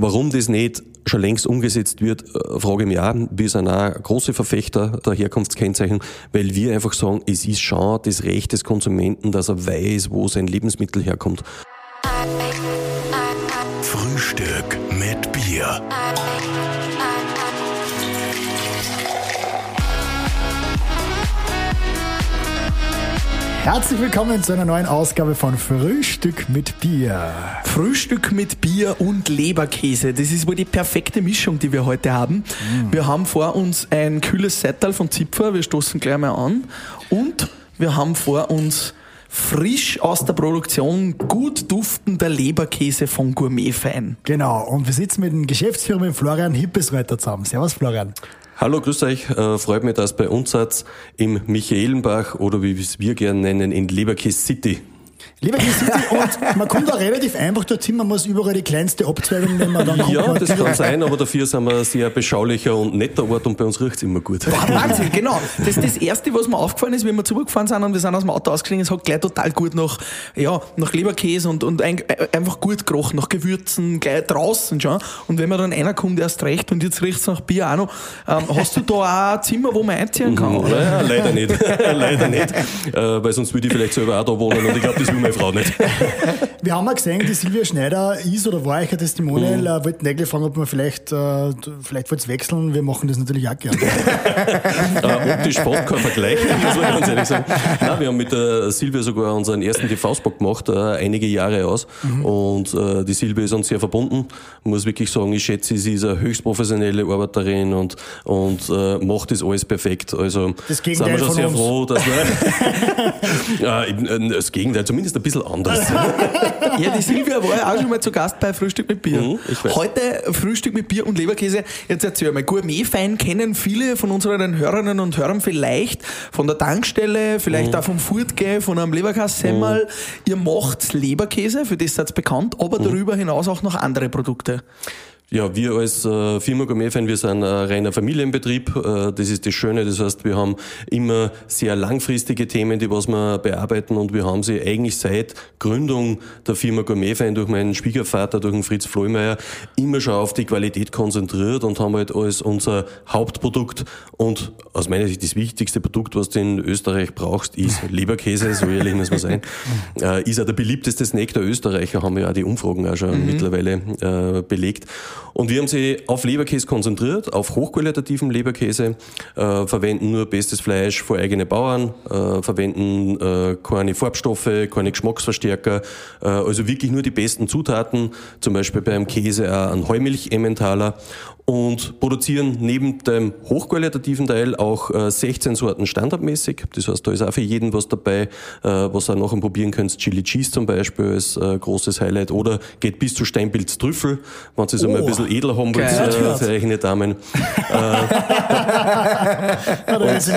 Warum das nicht schon längst umgesetzt wird, äh, frage ich mich auch. Wir sind auch große Verfechter der Herkunftskennzeichnung, weil wir einfach sagen, es ist schon das Recht des Konsumenten, dass er weiß, wo sein Lebensmittel herkommt. Frühstück mit Bier. Herzlich willkommen zu einer neuen Ausgabe von Frühstück mit Bier. Frühstück mit Bier und Leberkäse. Das ist wohl die perfekte Mischung, die wir heute haben. Mm. Wir haben vor uns ein kühles Settal von Zipfer. Wir stoßen gleich mal an. Und wir haben vor uns frisch aus der Produktion gut duftender Leberkäse von Gourmetfein. Genau. Und wir sitzen mit dem Geschäftsführer, mit Florian Hippesreiter zusammen. Servus, Florian. Hallo, grüß euch. Äh, freut mich, dass bei uns im Michaelenbach oder wie wir es wir gerne nennen, in Leberkäse City Leverkusen City und man kommt auch relativ einfach dorthin, man muss überall die kleinste Abzweigung nehmen, dann kommt Ja, das kann sein, aber dafür sind wir ein sehr beschaulicher und netter Ort und bei uns riecht es immer gut. Wahnsinn, genau. Das ist das Erste, was mir aufgefallen ist, wenn wir zurückgefahren sind und wir sind aus dem Auto ausgestiegen, es hat gleich total gut nach, ja, nach Leberkäse und, und ein, einfach gut gerochen, nach Gewürzen, gleich draußen schon. Und wenn man dann einer kommt, erst recht und jetzt riecht es nach Bier auch noch. Ähm, hast du da auch ein Zimmer, wo man einziehen kann? Mhm, oder? Ja, leider nicht. leider nicht. Äh, weil sonst würde ich vielleicht selber auch da wohnen und ich glaube, das will meine Frau nicht. Wir haben mal gesehen, die Silvia Schneider ist oder war ich ein Testimonial, mhm. äh, wollten eigentlich fragen, ob wir vielleicht, äh, vielleicht wollt wechseln. Wir machen das natürlich auch gerne. äh, optisch fast kein Vergleich, muss man ganz ehrlich sagen. Nein, wir haben mit der Silvia sogar unseren ersten TV-Spot gemacht, äh, einige Jahre aus. Mhm. Und äh, die Silvia ist uns sehr verbunden. Ich muss wirklich sagen, ich schätze, sie ist eine höchst professionelle Arbeiterin und, und äh, macht das alles perfekt. Also das Gegenteil sind wir schon sehr uns. froh, dass wir äh, das Gegenteil, zumindest ein bisschen anders. ja, die Silvia war ja auch schon mal zu Gast bei Frühstück mit Bier. Mhm, Heute Frühstück mit Bier und Leberkäse. Jetzt erzähl mal, Gourmetfein kennen viele von unseren Hörerinnen und Hörern vielleicht von der Tankstelle, vielleicht mhm. auch vom Furtge, von einem Leberkassemmel. Mhm. Ihr macht Leberkäse, für das seid ihr bekannt, aber mhm. darüber hinaus auch noch andere Produkte. Ja, wir als äh, Firma Gourmetfan, wir sind ein reiner Familienbetrieb. Äh, das ist das Schöne. Das heißt, wir haben immer sehr langfristige Themen, die was wir bearbeiten und wir haben sie eigentlich seit Gründung der Firma Gourmetfan durch meinen Schwiegervater, durch den Fritz Floymeier, immer schon auf die Qualität konzentriert und haben halt als unser Hauptprodukt und aus meiner Sicht das wichtigste Produkt, was du in Österreich brauchst, ist Leberkäse, so ehrlich muss man sein. Äh, ist auch der beliebteste Snack der Österreicher, haben wir ja die Umfragen auch schon mhm. mittlerweile äh, belegt. Und wir haben sie auf Leberkäse konzentriert, auf hochqualitativen Leberkäse, äh, verwenden nur bestes Fleisch für eigene Bauern, äh, verwenden äh, keine Farbstoffe, keine Geschmacksverstärker, äh, also wirklich nur die besten Zutaten, zum Beispiel beim Käse auch einen Heumilch-Emmentaler und produzieren neben dem hochqualitativen Teil auch äh, 16 Sorten standardmäßig. Das heißt, da ist auch für jeden was dabei, äh, was ihr nachher probieren könnt. Chili Cheese zum Beispiel ist äh, großes Highlight oder geht bis zu Steinpilz Trüffel, wenn Sie es oh, einmal ein bisschen edler haben wollt, äh, für eigene Damen. äh, ist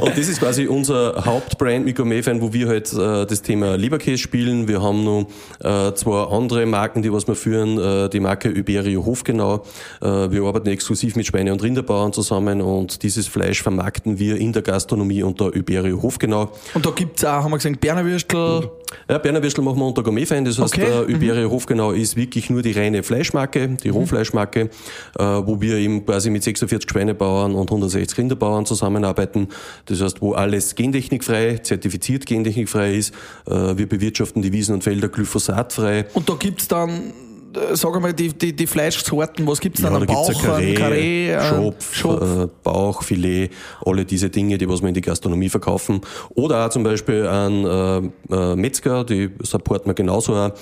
und das ist quasi unser Hauptbrand mit Gourmet-Fan, wo wir halt äh, das Thema Leberkäse spielen. Wir haben noch äh, zwei andere Marken, die was wir führen. Äh, die Marke Iberio Hofgenau. Äh, wir arbeiten exklusiv mit Schweine- und Rinderbauern zusammen und dieses Fleisch vermarkten wir in der Gastronomie unter Iberio Hofgenau. Und da gibt's auch, haben wir gesagt, Bernerwürstel. Ja, Bernerwürstel machen wir unter Gourmetfein. Das heißt, okay. äh, Iberio mhm. Hofgenau ist wirklich nur die reine Fleischmarke, die mhm. Rohfleischmarke, äh, wo wir eben quasi mit 46 Schweinebauern und 160 Rinderbauern zusammenarbeiten. Das heißt, wo alles gentechnikfrei, zertifiziert gentechnikfrei ist. Äh, wir bewirtschaften die Wiesen und Felder glyphosatfrei. Und da gibt's dann sag mal, die, die, die Fleischsorten, was gibt's ja, dann? Da Bauch, gibt's Karree, Karree Schopf, Schopf. Äh, Bauch, Filet, alle diese Dinge, die was wir in die Gastronomie verkaufen. Oder auch zum Beispiel an äh, äh, Metzger, die supporten wir genauso auch.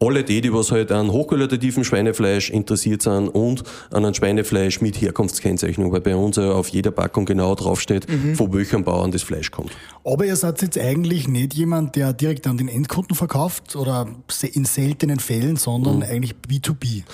Alle die, die was halt an hochqualitativen Schweinefleisch interessiert sind und an ein Schweinefleisch mit Herkunftskennzeichnung, weil bei uns ja auf jeder Packung genau draufsteht, mhm. von welchem Bauern das Fleisch kommt. Aber ihr seid jetzt eigentlich nicht jemand, der direkt an den Endkunden verkauft oder in seltenen Fällen, sondern mhm. eigentlich B2B.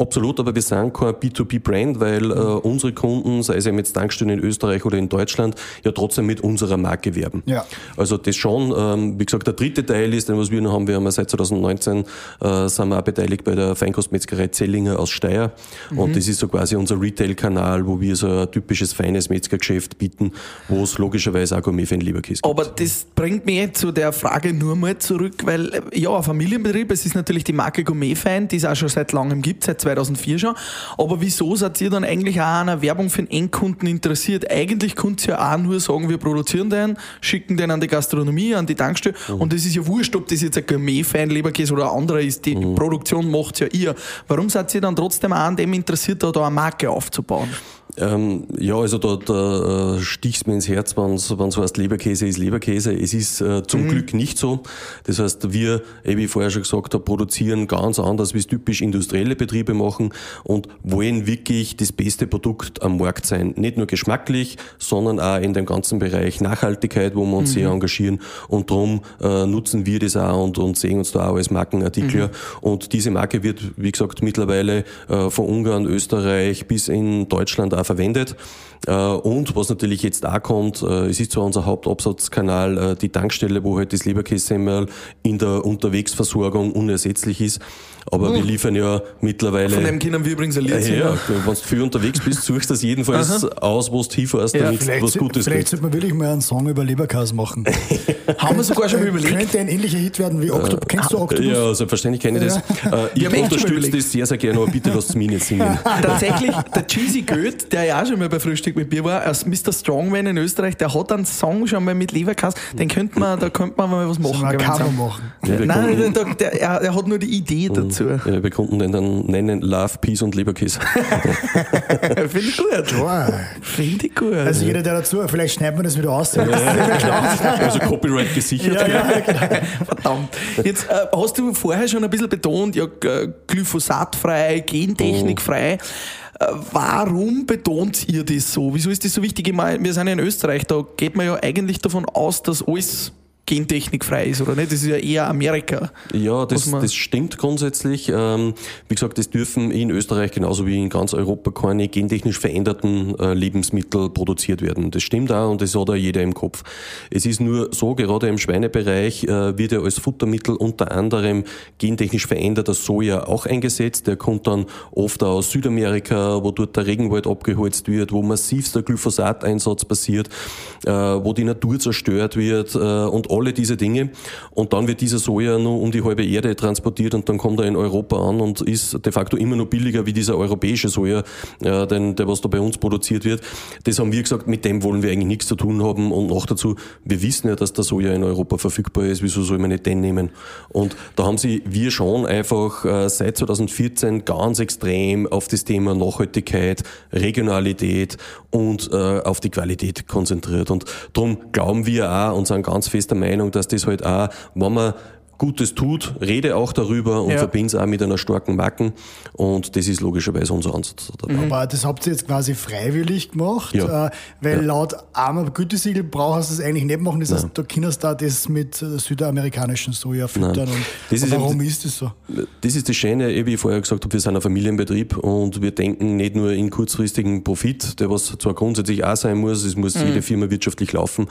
Absolut, aber wir sind kein B2B-Brand, weil äh, unsere Kunden, sei es eben jetzt Tankstellen in Österreich oder in Deutschland, ja trotzdem mit unserer Marke werben. Ja. Also das schon, ähm, wie gesagt, der dritte Teil ist, den was wir noch haben, wir haben ja seit 2019 äh, sind wir auch beteiligt bei der Feinkostmetzgerei Zellinger aus Steyr und das ist so quasi unser Retail-Kanal, wo wir so ein typisches feines Metzgergeschäft bieten, wo es logischerweise auch Gourmet Leberkäse gibt. Aber das bringt mich jetzt zu der Frage nur mal zurück, weil ja, ein Familienbetrieb, es ist natürlich die Marke Gourmet Fein, die es auch schon seit langem gibt, seit 2004 schon. Aber wieso seid ihr dann eigentlich auch an einer Werbung für den Endkunden interessiert? Eigentlich könnt ihr ja auch nur sagen, wir produzieren den, schicken den an die Gastronomie, an die Tankstelle und es ist ja wurscht, ob das jetzt ein Gourmet Fein Leberkäse oder ein anderer ist. Die Produktion macht ja ihr. Warum seid ihr dann trotzdem auch an dem interessiert, da eine Marke aufzubauen? Ähm, ja, also da, da äh, stichst mir ins Herz, wenn es heißt, Leberkäse ist Leberkäse. Es ist äh, zum Glück nicht so. Das heißt, wir, eh, wie ich vorher schon gesagt habe, produzieren ganz anders, wie es typisch industrielle Betriebe machen und wollen wirklich das beste Produkt am Markt sein. Nicht nur geschmacklich, sondern auch in dem ganzen Bereich Nachhaltigkeit, wo wir uns sehr engagieren. Und darum äh, nutzen wir das auch und, und sehen uns da auch als Markenartikler. Und diese Marke wird, wie gesagt, mittlerweile äh, von Ungarn, Österreich bis in Deutschland verwendet. Äh, Und was natürlich jetzt auch kommt, äh, es ist zwar unser Hauptabsatzkanal äh, die Tankstelle, wo halt das Leberkässemmel in der Unterwegsversorgung unersetzlich ist. Aber wir liefern ja mittlerweile. Von dem können wir übrigens ein Lied ja, ja, wenn du viel unterwegs bist, suchst du das jedenfalls aus, wo du hinfährst, Ja, damit was Gutes vielleicht sollte man wirklich mal einen Song über Leberkas machen. Haben wir sogar schon mal überlegt. Könnte ein ähnlicher Hit werden wie Octopus. Kennst du Octopus? Ja, selbstverständlich kenne ich das. Äh, Ich unterstütze das sehr, sehr gerne, aber bitte lasst es mich nicht singen. Tatsächlich, der Cheesy Goeth, der ja auch schon mal bei Frühstück mit Bier war, als Mr. Strongman in Österreich, der hat einen Song schon mal mit Leberkas, den könnte man, da könnte man mal was machen. Cover gemeinsam. machen? Ja, Nein, konnten- der, der, er, er hat nur die Idee dazu. Ja, wir konnten den dann nennen Love, Peace und Leberkäse. Finde ich gut. Finde ich gut. Also jeder, der dazu, vielleicht schneiden wir das wieder aus. Also Copyright gesichert. Ja, ja, genau. Verdammt. Jetzt äh, hast du vorher schon ein bisschen betont, ja, glyphosatfrei, gentechnikfrei. Äh, Warum betont ihr das so? Wieso ist das so wichtig? Ich meine, wir sind ja in Österreich, da geht man ja eigentlich davon aus, dass alles gentechnikfrei ist, oder nicht? Das ist ja eher Amerika. Ja, das, das stimmt grundsätzlich. Ähm, wie gesagt, es dürfen in Österreich genauso wie in ganz Europa keine gentechnisch veränderten äh, Lebensmittel produziert werden. Das stimmt auch und das hat auch jeder im Kopf. Es ist nur so, gerade im Schweinebereich äh, wird ja als Futtermittel unter anderem gentechnisch veränderter Soja auch eingesetzt. Der kommt dann oft aus Südamerika, wo dort der Regenwald abgeholzt wird, wo massivster Glyphosateinsatz passiert, äh, wo die Natur zerstört wird und alle diese Dinge. Und dann wird dieser Soja nur um die halbe Erde transportiert und dann kommt er in Europa an und ist de facto immer noch billiger wie dieser europäische Soja, äh, den, der was da bei uns produziert wird. Das haben wir gesagt, mit dem wollen wir eigentlich nichts zu tun haben. Und noch dazu, wir wissen ja, dass der Soja in Europa verfügbar ist. Wieso soll man nicht den nehmen? Und da haben sie wir schon einfach äh, seit 2014 ganz extrem auf das Thema Nachhaltigkeit, Regionalität und äh, auf die Qualität konzentriert. Und darum glauben wir auch und sind ganz fest der Meinung, dass das halt auch, wenn man Gutes tut, rede auch darüber und Ja. verbinde es auch mit einer starken Marken. Und das ist logischerweise unser Ansatz dabei. Aber das habt ihr jetzt quasi freiwillig gemacht, Ja. äh, weil laut armer Gütesiegel brauchst du das eigentlich nicht machen. Das heißt, du kannst da das mit südamerikanischen Soja füttern. Nein. Und, Das ist warum eben- ist das so? Das ist das Schöne, eh, wie ich vorher gesagt habe, wir sind ein Familienbetrieb und wir denken nicht nur in kurzfristigen Profit, der was zwar grundsätzlich auch sein muss, es muss jede Firma wirtschaftlich laufen,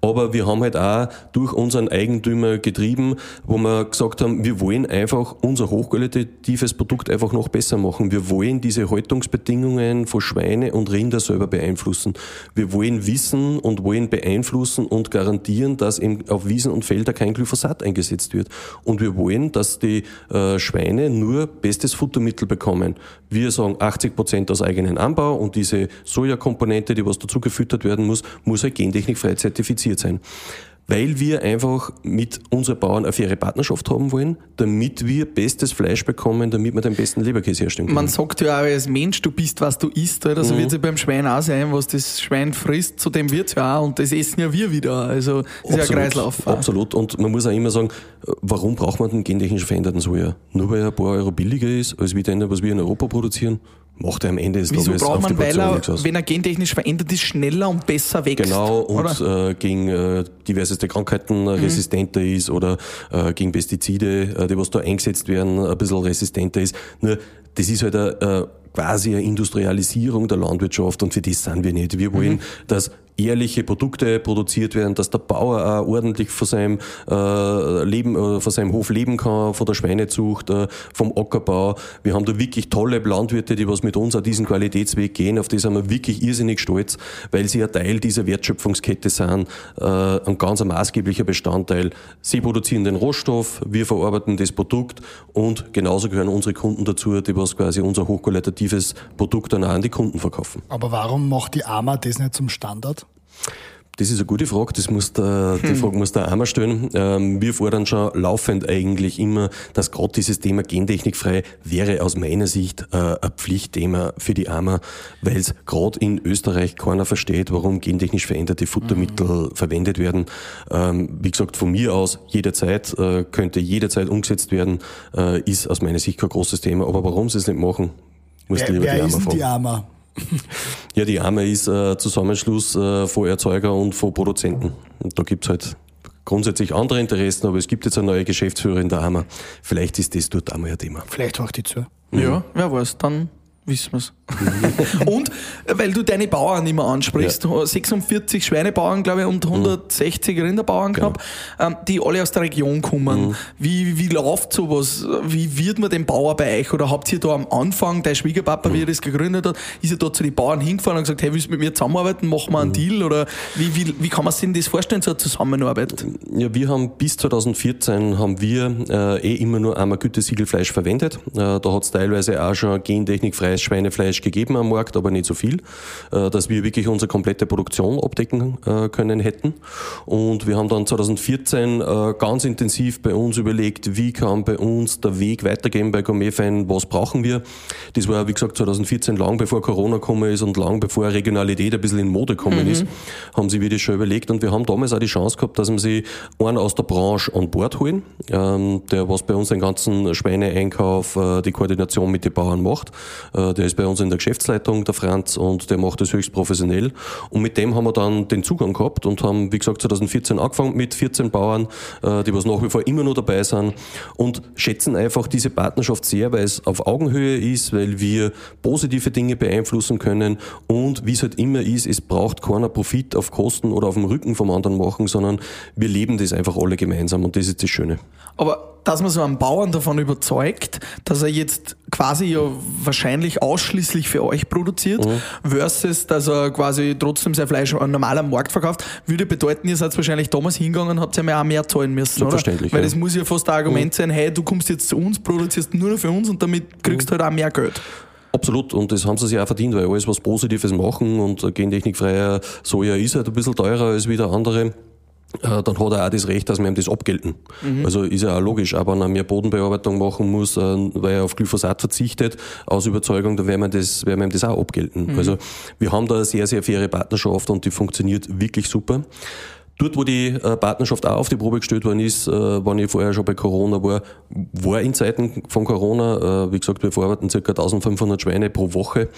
aber wir haben halt auch durch unseren Eigentümer getrieben, wo wir gesagt haben, wir wollen einfach unser hochqualitatives Produkt einfach noch besser machen. Wir wollen diese Haltungsbedingungen von Schweine und Rinder selber beeinflussen. Wir wollen wissen und wollen beeinflussen und garantieren, dass eben auf Wiesen und Felder kein Glyphosat eingesetzt wird. Und wir wollen, dass die äh, Schweine nur bestes Futtermittel bekommen. Wir sagen 80 Prozent aus eigenen Anbau und diese Sojakomponente, die was dazu gefüttert werden muss, muss halt gentechnikfrei zertifiziert sein. Weil wir einfach mit unseren Bauern eine faire Partnerschaft haben wollen, damit wir bestes Fleisch bekommen, damit wir den besten Leberkäse herstellen können. Man sagt ja auch als Mensch, du bist, was du isst. Oder? So wird es ja beim Schwein auch sein. Was das Schwein frisst, zu dem wird es ja auch. Und das essen ja wir wieder. Also das ist ja ein Kreislauf. Absolut. Und man muss auch immer sagen, warum braucht man den gentechnisch veränderten Soja? Nur weil er ein paar Euro billiger ist, als wie den, was wir in Europa produzieren? Macht er am Ende des Wieso Tages braucht man, weil er, wenn er gentechnisch verändert ist, schneller und besser wächst? Genau, und äh, gegen äh, diverseste Krankheiten äh, resistenter ist oder äh, gegen Pestizide, äh, die was da eingesetzt werden, ein bisschen resistenter ist. Nur, das ist halt eine, äh, quasi eine Industrialisierung der Landwirtschaft und für das sind wir nicht. Wir wollen, dass ehrliche Produkte produziert werden, dass der Bauer auch ordentlich von seinem äh, Leben, äh, von seinem Hof leben kann, von der Schweinezucht, äh, vom Ackerbau. Wir haben da wirklich tolle Landwirte, die was mit uns auf diesen Qualitätsweg gehen. Auf die sind wir wirklich irrsinnig stolz, weil sie ein Teil dieser Wertschöpfungskette sind, äh, ein ganz maßgeblicher Bestandteil. Sie produzieren den Rohstoff, wir verarbeiten das Produkt und genauso gehören unsere Kunden dazu, die was quasi unser hochqualitatives Produkt dann auch an die Kunden verkaufen. Aber warum macht die AMA das nicht zum Standard? Das ist eine gute Frage, das muss der, die Frage muss der einmal stellen. Ähm, wir fordern schon laufend eigentlich immer, dass gerade dieses Thema gentechnikfrei wäre aus meiner Sicht äh, ein Pflichtthema für die AMA, weil es gerade in Österreich keiner versteht, warum gentechnisch veränderte Futtermittel verwendet werden. Ähm, wie gesagt, von mir aus jederzeit, äh, könnte jederzeit umgesetzt werden, äh, ist aus meiner Sicht kein großes Thema. Aber warum sie es nicht machen, muss Wer, lieber die wer AMA ist die AMA? Ja, die AMA ist äh, Zusammenschluss äh, von Erzeuger und von Produzenten. Und da gibt's halt grundsätzlich andere Interessen, aber es gibt jetzt eine neue Geschäftsführerin der AMA. Vielleicht ist das dort einmal ein Thema. Vielleicht auch die zu. Ja, wer weiß, dann wissen wir's. und äh, weil du deine Bauern immer ansprichst, 46 Schweinebauern, glaube ich, und 160 Rinderbauern knapp, ähm, die alle aus der Region kommen. Wie, wie läuft sowas? Wie wird man den Bauer bei euch? Oder habt ihr da am Anfang, dein Schwiegerpapa, wie er das gegründet hat, ist er da zu den Bauern hingefahren und gesagt, hey, willst du mit mir zusammenarbeiten? Machen wir einen Deal? Oder wie, wie, wie kann man sich das vorstellen, so eine Zusammenarbeit? Ja, wir haben bis 2014 haben wir äh, eh immer nur einmal Gütesiegelfleisch verwendet. Äh, da hat es teilweise auch schon gentechnikfreies Schweinefleisch gegeben am Markt, aber nicht so viel, äh, dass wir wirklich unsere komplette Produktion abdecken äh, können hätten. Und wir haben dann 2014 äh, ganz intensiv bei uns überlegt, wie kann bei uns der Weg weitergehen bei Gourmetfein, was brauchen wir. Das war, wie gesagt, 2014 lang bevor Corona gekommen ist und lang bevor Regionalität ein bisschen in Mode gekommen ist, haben sie wir das schon überlegt und wir haben damals auch die Chance gehabt, dass wir sie einen aus der Branche an Bord holen, ähm, der was bei uns den ganzen Schweineeinkauf, die Koordination mit den Bauern macht. Der ist bei uns in der Geschäftsleitung, der Franz, und der macht das höchst professionell. Und mit dem haben wir dann den Zugang gehabt und haben, wie gesagt, 2014 angefangen mit 14 Bauern, äh, die was nach wie vor immer noch dabei sind und schätzen einfach diese Partnerschaft sehr, weil es auf Augenhöhe ist, weil wir positive Dinge beeinflussen können und wie es halt immer ist, es braucht keiner Profit auf Kosten oder auf dem Rücken vom anderen machen, sondern wir leben das einfach alle gemeinsam und das ist das Schöne. Aber dass man so einen Bauern davon überzeugt, dass er jetzt quasi ja wahrscheinlich ausschließlich für euch produziert, versus dass er quasi trotzdem sein Fleisch an normaler Markt verkauft, würde bedeuten, ihr seid wahrscheinlich damals hingegangen und habt ja auch mehr zahlen müssen, oder? Selbstverständlich, Weil ja. das muss ja fast ein Argument sein, hey, du kommst jetzt zu uns, produzierst nur noch für uns und damit kriegst du halt auch mehr Geld. Absolut, und das haben sie sich auch verdient, weil alles was Positives machen und gentechnikfreier Soja ist halt ein bisschen teurer als wieder andere. Äh, Dann hat er auch das Recht, dass wir ihm das abgelten. Also ist ja auch logisch, aber wenn er mehr Bodenbearbeitung machen muss, äh, weil er auf Glyphosat verzichtet, aus Überzeugung, dann werden wir, das, werden wir ihm das auch abgelten. Also wir haben da eine sehr, sehr faire Partnerschaft und die funktioniert wirklich super. Dort, wo die äh, Partnerschaft auch auf die Probe gestellt worden ist, äh, wenn ich vorher schon bei Corona war, war in Zeiten von Corona, äh, wie gesagt, wir verarbeiten ca. 1500 Schweine pro Woche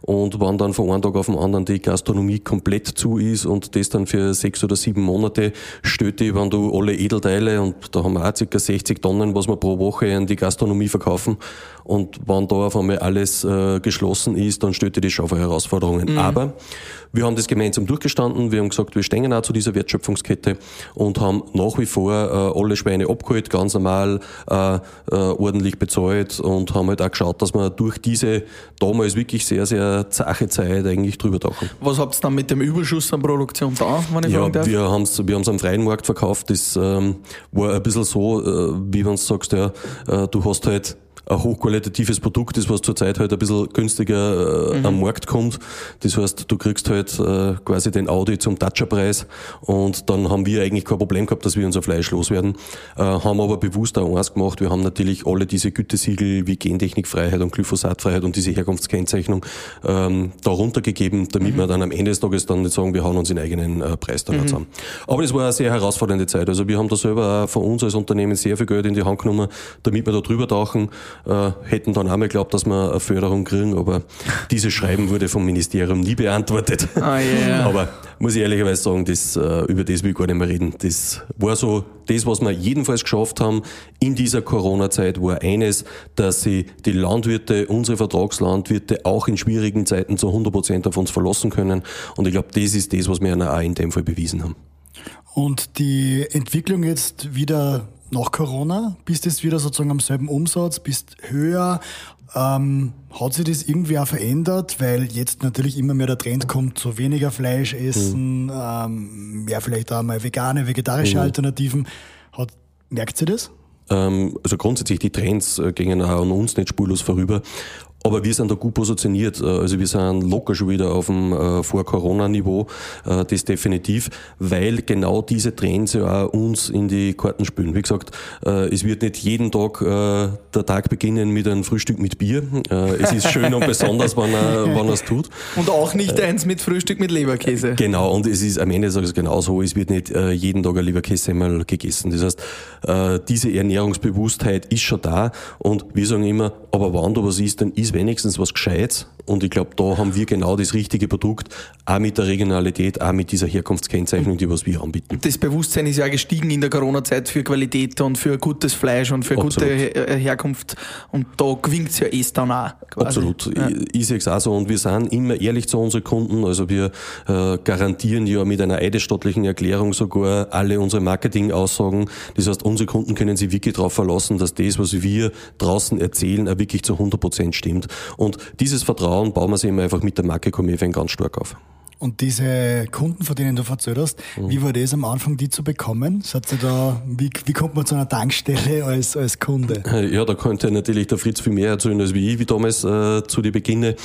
und wenn dann von einem Tag auf den anderen die Gastronomie komplett zu ist und das dann für sechs oder sieben Monate steht die, wenn du alle Edelteile und da haben wir auch ca. 60 Tonnen, was wir pro Woche an die Gastronomie verkaufen und wenn da auf einmal alles äh, geschlossen ist, dann stellt das schon vor Herausforderungen. Aber wir haben das gemeinsam durchgestanden. Wir haben gesagt, wir stehen auch zu dieser Wertschöpfungskette und haben nach wie vor äh, alle Schweine abgeholt, ganz normal, äh, äh, ordentlich bezahlt und haben halt auch geschaut, dass wir durch diese damals wirklich sehr, sehr zache Zeit eigentlich drüber tauchen. Was habt ihr dann mit dem Überschuss an Produktion da, wenn ich Ja, fragen darf? wir haben's, wir haben's am freien Markt verkauft. Das ähm, war ein bisschen so, äh, wie wenn du sagst, ja, äh, du hast halt ein hochqualitatives Produkt, das was zurzeit halt ein bisschen günstiger äh, am Markt kommt. Das heißt, du kriegst halt äh, quasi den Audi zum Toucherpreis und dann haben wir eigentlich kein Problem gehabt, dass wir unser Fleisch loswerden. Äh, haben aber bewusst auch eins gemacht. Wir haben natürlich alle diese Gütesiegel wie Gentechnikfreiheit und Glyphosatfreiheit und diese Herkunftskennzeichnung ähm, darunter gegeben, damit wir dann am Ende des Tages dann nicht sagen, wir hauen uns den eigenen äh, Preis dann mhm. zusammen. Aber das war eine sehr herausfordernde Zeit. Also wir haben da selber auch von uns als Unternehmen sehr viel Geld in die Hand genommen, damit wir da drüber tauchen äh, hätten dann einmal geglaubt, dass wir eine Förderung kriegen, aber dieses Schreiben wurde vom Ministerium nie beantwortet. Oh yeah. aber muss ich ehrlicherweise sagen, das, äh, über das will ich gar nicht mehr reden. Das war so, das, was wir jedenfalls geschafft haben in dieser Corona-Zeit, war eines, dass sie die Landwirte, unsere Vertragslandwirte auch in schwierigen Zeiten zu 100 Prozent auf uns verlassen können. Und ich glaube, das ist das, was wir auch in dem Fall bewiesen haben. Und die Entwicklung jetzt wieder nach Corona, bist jetzt wieder sozusagen am selben Umsatz, bist höher. Ähm, hat sich das irgendwie auch verändert, weil jetzt natürlich immer mehr der Trend kommt, so weniger Fleisch essen, mhm. ähm, mehr vielleicht auch mal vegane, vegetarische mhm. Alternativen. Hat, merkt sie das? Ähm, also grundsätzlich die Trends äh, gingen auch an uns nicht spurlos vorüber. Aber wir sind da gut positioniert. Äh, also wir sind locker schon wieder auf dem äh, Vor-Corona-Niveau, äh, das definitiv, weil genau diese Trends ja auch uns in die Karten spülen. Wie gesagt, äh, es wird nicht jeden Tag äh, der Tag beginnen mit einem Frühstück mit Bier. Äh, es ist schön und besonders, wenn er, wenn es tut. Und auch nicht eins mit Frühstück mit Leberkäse. Genau, und es ist am Ende des Tages genauso, es wird nicht jeden Tag ein Leberkäse gegessen. Das heißt, diese Ernährungsbewusstheit ist schon da und wir sagen immer, aber wann du was isst, dann isst wenigstens was Gescheites. Und ich glaube, da haben wir genau das richtige Produkt, auch mit der Regionalität, auch mit dieser Herkunftskennzeichnung, die was wir anbieten. Das Bewusstsein ist ja gestiegen in der Corona-Zeit für Qualität und für gutes Fleisch und für Absolut. gute äh, Herkunft. Und da gewinnt es ja eh dann auch. Quasi. Absolut. Ja. Ich, ich sehe es auch so. Und wir sind immer ehrlich zu unseren Kunden. Also wir äh, garantieren ja mit einer eidesstattlichen Erklärung sogar alle unsere Marketing-Aussagen. Das heißt, unsere Kunden können sich wirklich darauf verlassen, dass das, was wir draußen erzählen, auch wirklich zu 100 Prozent stimmt. Und dieses Vertrauen bauen wir sich immer einfach mit der Marke Comefan ganz stark auf. Und diese Kunden, von denen du erzählt hast, mhm. wie war das am Anfang, die zu bekommen? Da, wie, wie kommt man zu einer Tankstelle als, als Kunde? Ja, da könnte natürlich der Fritz viel mehr erzählen als wie ich, wie damals äh, zu den Beginne.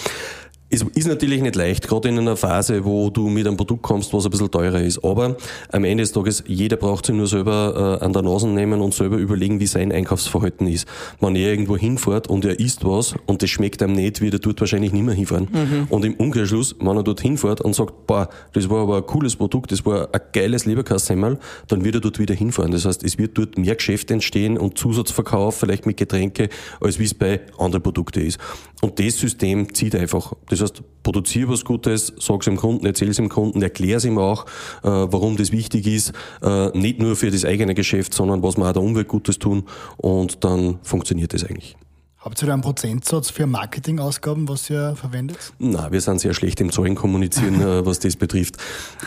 Es ist natürlich nicht leicht, gerade in einer Phase, wo du mit einem Produkt kommst, was ein bisschen teurer ist. Aber am Ende des Tages, jeder braucht sich nur selber äh, an der Nase nehmen und selber überlegen, wie sein Einkaufsverhalten ist. Wenn er irgendwo hinfährt und er isst was und das schmeckt einem nicht, wird er dort wahrscheinlich nicht mehr hinfahren. Mhm. Und im Umkehrschluss, wenn er dort hinfährt und sagt, boah, das war aber ein cooles Produkt, das war ein geiles Leberkassemmel, dann wird er dort wieder hinfahren. Das heißt, es wird dort mehr Geschäft entstehen und Zusatzverkauf, vielleicht mit Getränke, als wie es bei anderen Produkten ist. Und das System zieht einfach. Das das heißt, produziere was Gutes, sag's dem Kunden, erzähl's dem Kunden, erklär's ihm auch, äh, warum das wichtig ist, äh, nicht nur für das eigene Geschäft, sondern was wir auch der Umwelt Gutes tun und dann funktioniert das eigentlich. Habt ihr da einen Prozentsatz für Marketingausgaben, was ihr verwendet? Na, wir sind sehr schlecht im Zahlen kommunizieren, äh, was das betrifft.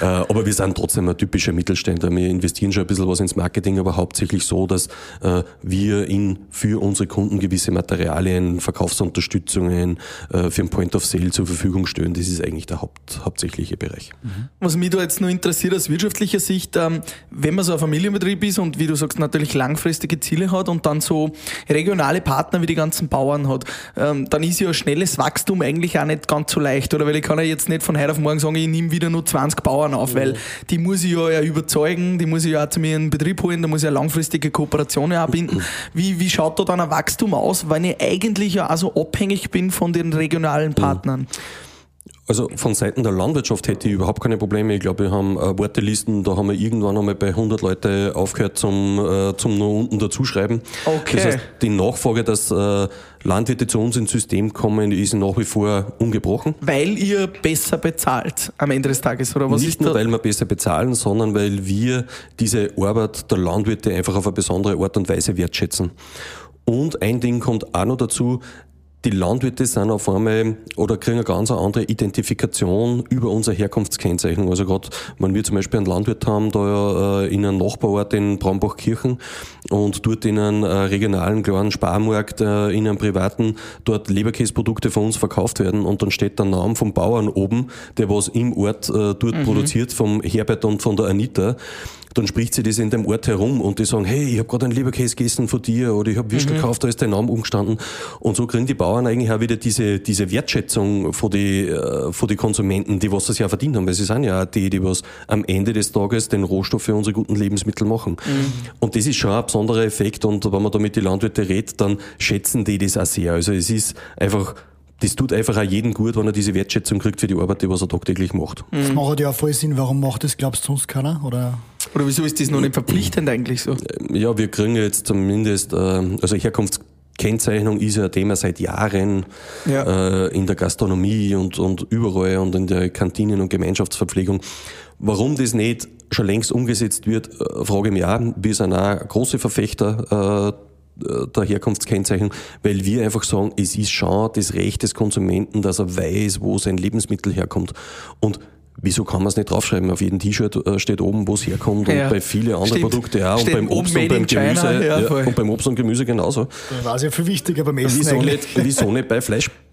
Äh, aber wir sind trotzdem ein typischer Mittelständler. Wir investieren schon ein bisschen was ins Marketing, aber hauptsächlich so, dass äh, wir in, für unsere Kunden gewisse Materialien, Verkaufsunterstützungen für ein Point of Sale zur Verfügung stellen. Das ist eigentlich der Haupt, hauptsächliche Bereich. Mhm. Was mich da jetzt noch interessiert aus wirtschaftlicher Sicht, ähm, wenn man so ein Familienbetrieb ist und wie du sagst, natürlich langfristige Ziele hat und dann so regionale Partner wie die ganzen ganzen Bauern hat, ähm, dann ist ja schnelles Wachstum eigentlich auch nicht ganz so leicht, oder? Weil ich kann ja jetzt nicht von heute auf morgen sagen, ich nehme wieder nur 20 Bauern auf, mhm. weil die muss ich ja, ja überzeugen, die muss ich ja auch zu mir in den Betrieb holen, da muss ich ja langfristige Kooperationen auch binden. Wie, wie schaut da dann ein Wachstum aus, wenn ich eigentlich ja auch so abhängig bin von den regionalen mhm. Partnern? Mhm. Also von Seiten der Landwirtschaft hätte ich überhaupt keine Probleme. Ich glaube, wir haben äh, Wartelisten, da haben wir irgendwann einmal bei 100 Leute aufgehört zum, äh, zum noch unten dazuschreiben. Okay. Das heißt, die Nachfrage, dass äh, Landwirte zu uns ins System kommen, ist nach wie vor ungebrochen. Weil ihr besser bezahlt am Ende des Tages, oder was Nicht nur, weil wir besser bezahlen, sondern weil wir diese Arbeit der Landwirte einfach auf eine besondere Art und Weise wertschätzen. Und ein Ding kommt auch noch dazu, die Landwirte sind auf einmal oder kriegen eine ganz andere Identifikation über unsere Herkunftskennzeichnung. Also gerade, wenn wir zum Beispiel einen Landwirt haben, da äh, in einem Nachbarort in Brambachkirchen und dort in einem äh, regionalen kleinen Sparmarkt, äh, in einem privaten, dort Leberkäsprodukte von uns verkauft werden und dann steht der Name vom Bauern oben, der was im Ort dort mhm. produziert, vom Herbert und von der Anita dann spricht sie das in dem Ort herum und die sagen, hey, ich habe gerade einen Leberkäse gegessen von dir oder ich habe Würstel mhm. gekauft, da ist dein Name umgestanden. Und so kriegen die Bauern eigentlich auch wieder diese, diese Wertschätzung von die, äh, von die Konsumenten, die was das ja verdient haben, weil sie sind ja auch die, die was am Ende des Tages den Rohstoff für unsere guten Lebensmittel machen. Mhm. Und das ist schon ein besonderer Effekt und wenn man da mit den Landwirten redet, dann schätzen die das auch sehr. Also es ist einfach das tut einfach auch jedem gut, wenn er diese Wertschätzung kriegt für die Arbeit, die was er tagtäglich macht. Das mhm. macht ja auch voll Sinn. Warum macht das, glaubst du, sonst keiner? Oder? Oder wieso ist das noch nicht verpflichtend eigentlich so? Ja, wir kriegen jetzt zumindest, äh, also Herkunfts Kennzeichnung ist ja ein Thema seit Jahren ja. äh, in der Gastronomie und, und überall und in der Kantinen und Gemeinschaftsverpflegung. Warum das nicht schon längst umgesetzt wird, äh, frage ich mich auch. Wir sind auch große Verfechter äh, der Herkunftskennzeichnung, weil wir einfach sagen, es ist schon das Recht des Konsumenten, dass er weiß, wo sein Lebensmittel herkommt. Und Wieso kann man es nicht draufschreiben? Auf jedem T-Shirt äh, steht oben, wo es herkommt ja. und bei vielen anderen Produkten auch und beim Obst und beim Gemüse China, ja, ja, und beim Obst und Gemüse genauso. Da war es ja viel wichtiger beim Essen. Wieso nicht, wieso nicht bei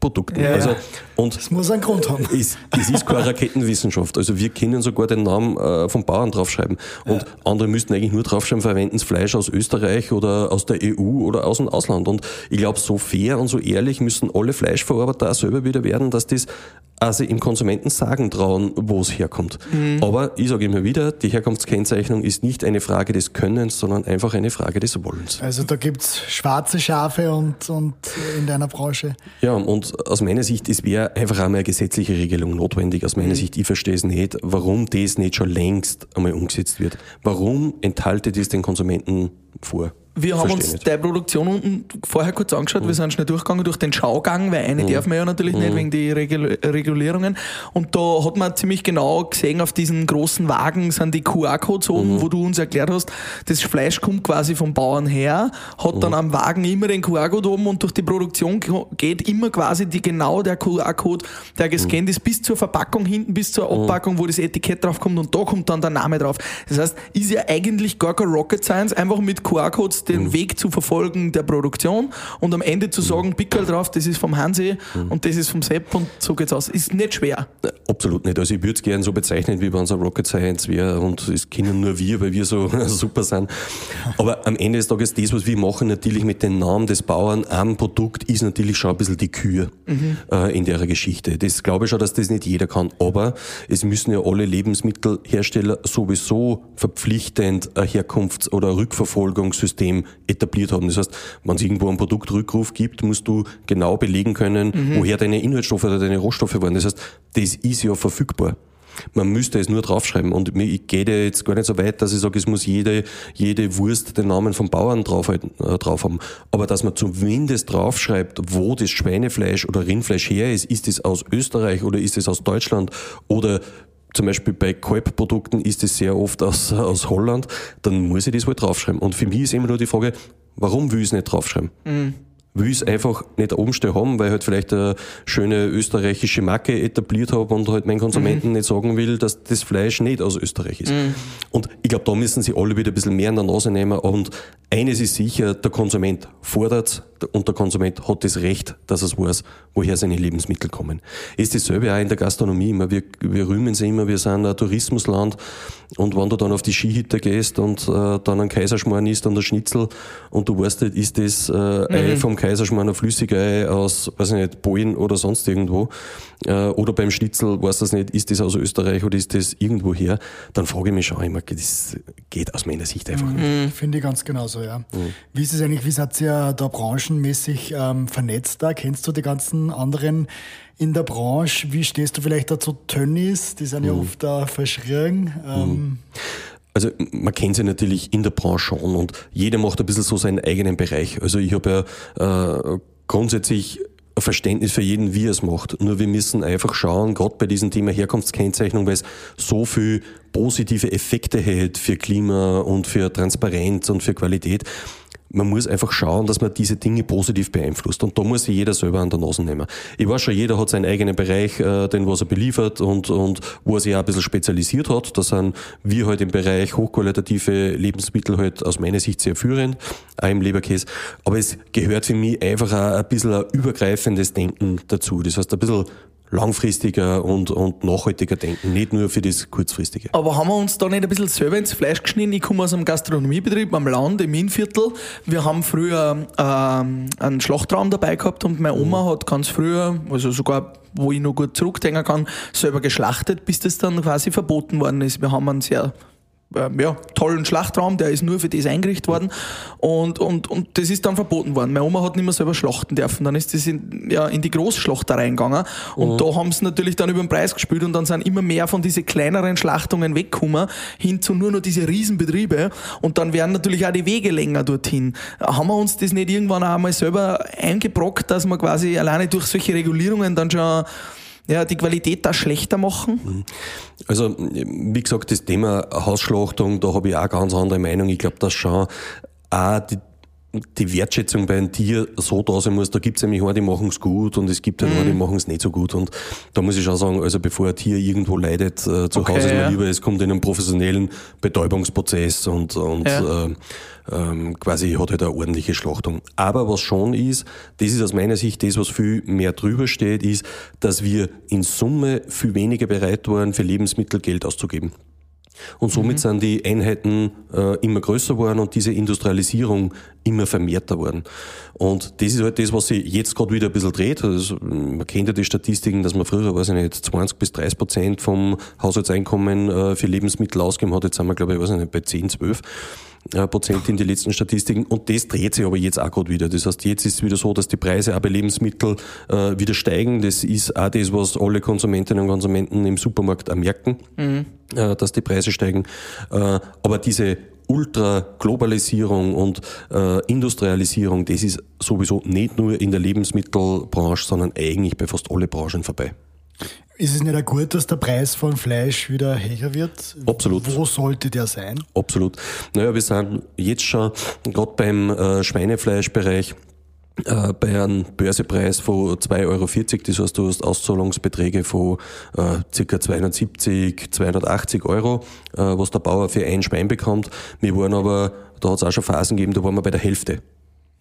Fleischprodukten? also, und das muss einen Grund haben. Es, es ist keine Raketenwissenschaft. Also wir können sogar den Namen äh, vom Bauern draufschreiben. Und andere müssten eigentlich nur draufschreiben, verwenden Fleisch aus Österreich oder aus der EU oder aus dem Ausland. Und ich glaube, so fair und so ehrlich müssen alle Fleischverarbeiter auch selber wieder werden, dass das also im Konsumenten sagen trauen, wo es herkommt. Mhm. Aber ich sage immer wieder, die Herkunftskennzeichnung ist nicht eine Frage des Könnens, sondern einfach eine Frage des Wollens. Also da gibt's schwarze Schafe und, und in deiner Branche. Ja, und aus meiner Sicht, es wäre einfach einmal eine gesetzliche Regelung notwendig. Aus meiner mhm. Sicht, ich verstehe es nicht, warum das nicht schon längst einmal umgesetzt wird. Warum enthaltet es den Konsumenten vor? Wir haben uns nicht. der Produktion unten vorher kurz angeschaut. Mhm. Wir sind schnell durchgegangen durch den Schaugang, weil eine mhm. darf man ja natürlich mhm. nicht wegen die Regul Regulierungen. Und da hat man ziemlich genau gesehen, auf diesen großen Wagen sind die QR-Codes oben, mhm. wo du uns erklärt hast, das Fleisch kommt quasi vom Bauern her, hat dann mhm. am Wagen immer den QR-Code oben und durch die Produktion geht immer quasi die, genau der QR-Code, der gescannt ist, bis zur Verpackung hinten, bis zur Abpackung, wo das Etikett drauf kommt und da kommt dann der Name drauf. Das heißt, ist ja eigentlich gar kein Rocket Science, einfach mit QR-Codes den mhm. Weg zu verfolgen der Produktion und am Ende zu sagen, Pickel drauf, das ist vom Hansi mhm. und das ist vom Sepp und so geht's aus. Ist nicht schwer. Absolut nicht. Also ich würde es gerne so bezeichnen, wie bei unserer Rocket Science wäre und es kennen nur wir, weil wir so super sind. Aber am Ende des Tages, das, was wir machen, natürlich mit dem Namen des Bauern am Produkt, ist natürlich schon ein bisschen die Kühe mhm. äh, in der Geschichte. Das glaube ich schon, dass das nicht jeder kann. Aber es müssen ja alle Lebensmittelhersteller sowieso verpflichtend ein Herkunfts- oder Rückverfolgungssystem System etabliert haben. Das heißt, wenn es irgendwo einen Produktrückruf gibt, musst du genau belegen können, mhm. woher deine Inhaltsstoffe oder deine Rohstoffe waren. Das heißt, das ist ja verfügbar. Man müsste es nur draufschreiben. Und ich gehe jetzt gar nicht so weit, dass ich sage, es muss jede, jede Wurst den Namen vom Bauern drauf, äh, drauf haben. Aber dass man zumindest draufschreibt, wo das Schweinefleisch oder Rindfleisch her ist. Ist es aus Österreich oder ist es aus Deutschland oder zum Beispiel bei Kalbprodukten ist es sehr oft aus, aus Holland, dann muss ich das wohl draufschreiben. Und für mich ist immer nur die Frage, warum will ich es nicht draufschreiben? Mhm will es einfach nicht oben stehen haben, weil ich halt vielleicht eine schöne österreichische Marke etabliert habe und halt meinen Konsumenten mhm. nicht sagen will, dass das Fleisch nicht aus Österreich ist. Mhm. Und ich glaube, da müssen sie alle wieder ein bisschen mehr an der Nase nehmen und eines ist sicher, der Konsument fordert und der Konsument hat das Recht, dass er weiß, woher seine Lebensmittel kommen. Ist dasselbe auch in der Gastronomie immer. Wir, wir rühmen sie immer, wir sind ein Tourismusland und wenn du dann auf die Skihütte gehst und äh, dann ein Kaiserschmarrn isst und ein Schnitzel und du weißt nicht, ist das äh, mhm. Ei vom Kaiserschmarrn ein Flüssigei aus, weiß ich nicht, Polen oder sonst irgendwo, äh, oder beim Schnitzel, weiß das nicht, ist das aus Österreich oder ist das irgendwo her, dann frage ich mich schon immer, das geht aus meiner Sicht einfach mhm. nicht. Finde ich ganz genauso, ja. Mhm. Wie ist es eigentlich, wie seid ihr da branchenmäßig ähm, vernetzt da? Kennst du die ganzen anderen in der Branche? Wie stehst du vielleicht dazu Tönnies? Die sind ja mhm. oft da verschrien. Ähm, mhm. Also man kennt sie natürlich in der Branche schon und jeder macht ein bisschen so seinen eigenen Bereich. Also ich habe ja äh, grundsätzlich ein Verständnis für jeden, wie er es macht. Nur wir müssen einfach schauen, gerade bei diesem Thema Herkunftskennzeichnung, weil es so viel positive Effekte hat für Klima und für Transparenz und für Qualität, man muss einfach schauen, dass man diese Dinge positiv beeinflusst. Und da muss sich jeder selber an der Nase nehmen. Ich weiß schon, jeder hat seinen eigenen Bereich, äh, den was er beliefert und, und wo er sich auch ein bisschen spezialisiert hat. Da sind wir halt im Bereich hochqualitative Lebensmittel halt aus meiner Sicht sehr führend, auch im Leberkäse. Aber es gehört für mich einfach auch ein bisschen ein übergreifendes Denken dazu. Das heißt, ein bisschen langfristiger und, und nachhaltiger denken, nicht nur für das kurzfristige. Aber haben wir uns da nicht ein bisschen selber ins Fleisch geschnitten? Ich komme aus einem Gastronomiebetrieb am Land im Innviertel. Wir haben früher ähm, einen Schlachtraum dabei gehabt und meine Oma mhm. hat ganz früher, also sogar wo ich noch gut zurückdenken kann, selber geschlachtet, bis das dann quasi verboten worden ist. Wir haben einen sehr ja, tollen Schlachtraum, der ist nur für das eingerichtet worden und, und, und das ist dann verboten worden. Meine Oma hat nicht mehr selber schlachten dürfen, dann ist das in, ja, in die Großschlachter reingegangen und mhm. da haben sie natürlich dann über den Preis gespielt und dann sind immer mehr von diesen kleineren Schlachtungen weggekommen, hin zu nur noch diese Riesenbetriebe und dann werden natürlich auch die Wege länger dorthin. Haben wir uns das nicht irgendwann auch mal selber eingebrockt, dass wir quasi alleine durch solche Regulierungen dann schon ja, die Qualität da schlechter machen? Mhm. Also, wie gesagt, das Thema Hausschlachtung, da habe ich auch ganz andere Meinung. Ich glaube, dass schon auch die, die Wertschätzung bei einem Tier so da sein muss, da gibt es nämlich einen, die machen es gut und es gibt halt mhm. die machen es nicht so gut. Und da muss ich schon sagen, also bevor ein Tier irgendwo leidet, äh, zu okay, Hause ist mir ja. lieber, es kommt in einen professionellen Betäubungsprozess und, und ja. äh, ähm, quasi hat halt eine ordentliche Schlachtung. Aber was schon ist, das ist aus meiner Sicht das, was viel mehr drüber steht, ist, dass wir in Summe viel weniger bereit waren, für Lebensmittel Geld auszugeben. Und somit mhm. sind die Einheiten äh, immer größer geworden und diese Industrialisierung immer vermehrter worden. Und das ist halt das, was sich jetzt gerade wieder ein bisschen dreht. Also, man kennt ja die Statistiken, dass man früher, weiß ich nicht, 20 bis 30 Prozent vom Haushaltseinkommen äh, für Lebensmittel ausgegeben hat. Jetzt sind wir, glaube ich, weiß ich nicht, bei 10, 12. Prozent in die letzten Statistiken. Und das dreht sich aber jetzt auch gerade wieder. Das heißt, jetzt ist es wieder so, dass die Preise auch bei Lebensmitteln äh, wieder steigen. Das ist auch das, was alle Konsumentinnen und Konsumenten im Supermarkt auch merken, mhm. äh, dass die Preise steigen. Äh, aber diese Ultra-Globalisierung und äh, Industrialisierung, das ist sowieso nicht nur in der Lebensmittelbranche, sondern eigentlich bei fast alle Branchen vorbei. Ist es nicht auch gut, dass der Preis von Fleisch wieder höher wird? Absolut. Wo sollte der sein? Absolut. Naja, wir sind jetzt schon, gerade beim äh, Schweinefleischbereich, äh, bei einem Börsepreis von 2,40 Euro. Das heißt, du hast Auszahlungsbeträge von äh, ca. 270, 280 Euro, äh, was der Bauer für ein Schwein bekommt. Wir waren aber, da hat es auch schon Phasen gegeben, da waren wir bei der Hälfte.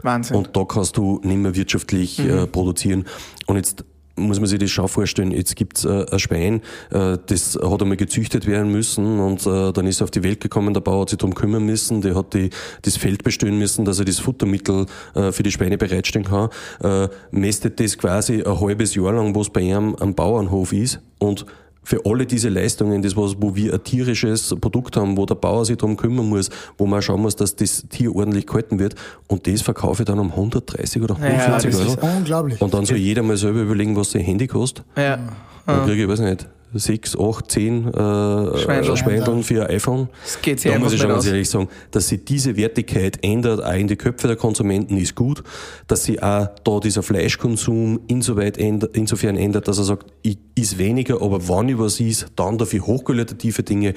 Wahnsinn. Und da kannst du nicht mehr wirtschaftlich mhm. äh, produzieren. Und jetzt muss man sich das schon vorstellen. Jetzt gibt's äh, ein Schwein, äh, das hat einmal gezüchtet werden müssen und äh, dann ist er auf die Welt gekommen, der Bauer hat sich darum kümmern müssen, der hat die, das Feld bestellen müssen, dass er das Futtermittel äh, für die Schweine bereitstellen kann. Äh, mästet das quasi ein halbes Jahr lang, wo es bei ihm am Bauernhof ist und für alle diese Leistungen, das was, wo wir ein tierisches Produkt haben, wo der Bauer sich darum kümmern muss, wo man schauen muss, dass das Tier ordentlich gehalten wird und das verkaufe ich dann um 130 oder 140 ja, Euro. unglaublich. Und dann soll jeder mal selber überlegen, was sein Handy kostet. Ja. Dann kriege ich, weiß nicht, sechs, acht, zehn äh, Schweindeln für ein iPhone. Das geht sehr Da muss ich schon ganz ehrlich sagen, dass sich diese Wertigkeit ändert, auch in die Köpfe der Konsumenten, ist gut. Dass sich auch da dieser Fleischkonsum insoweit ändert, insofern ändert, dass er sagt, ich is weniger, aber wann ich was is, dann dafür hochqualitative Dinge,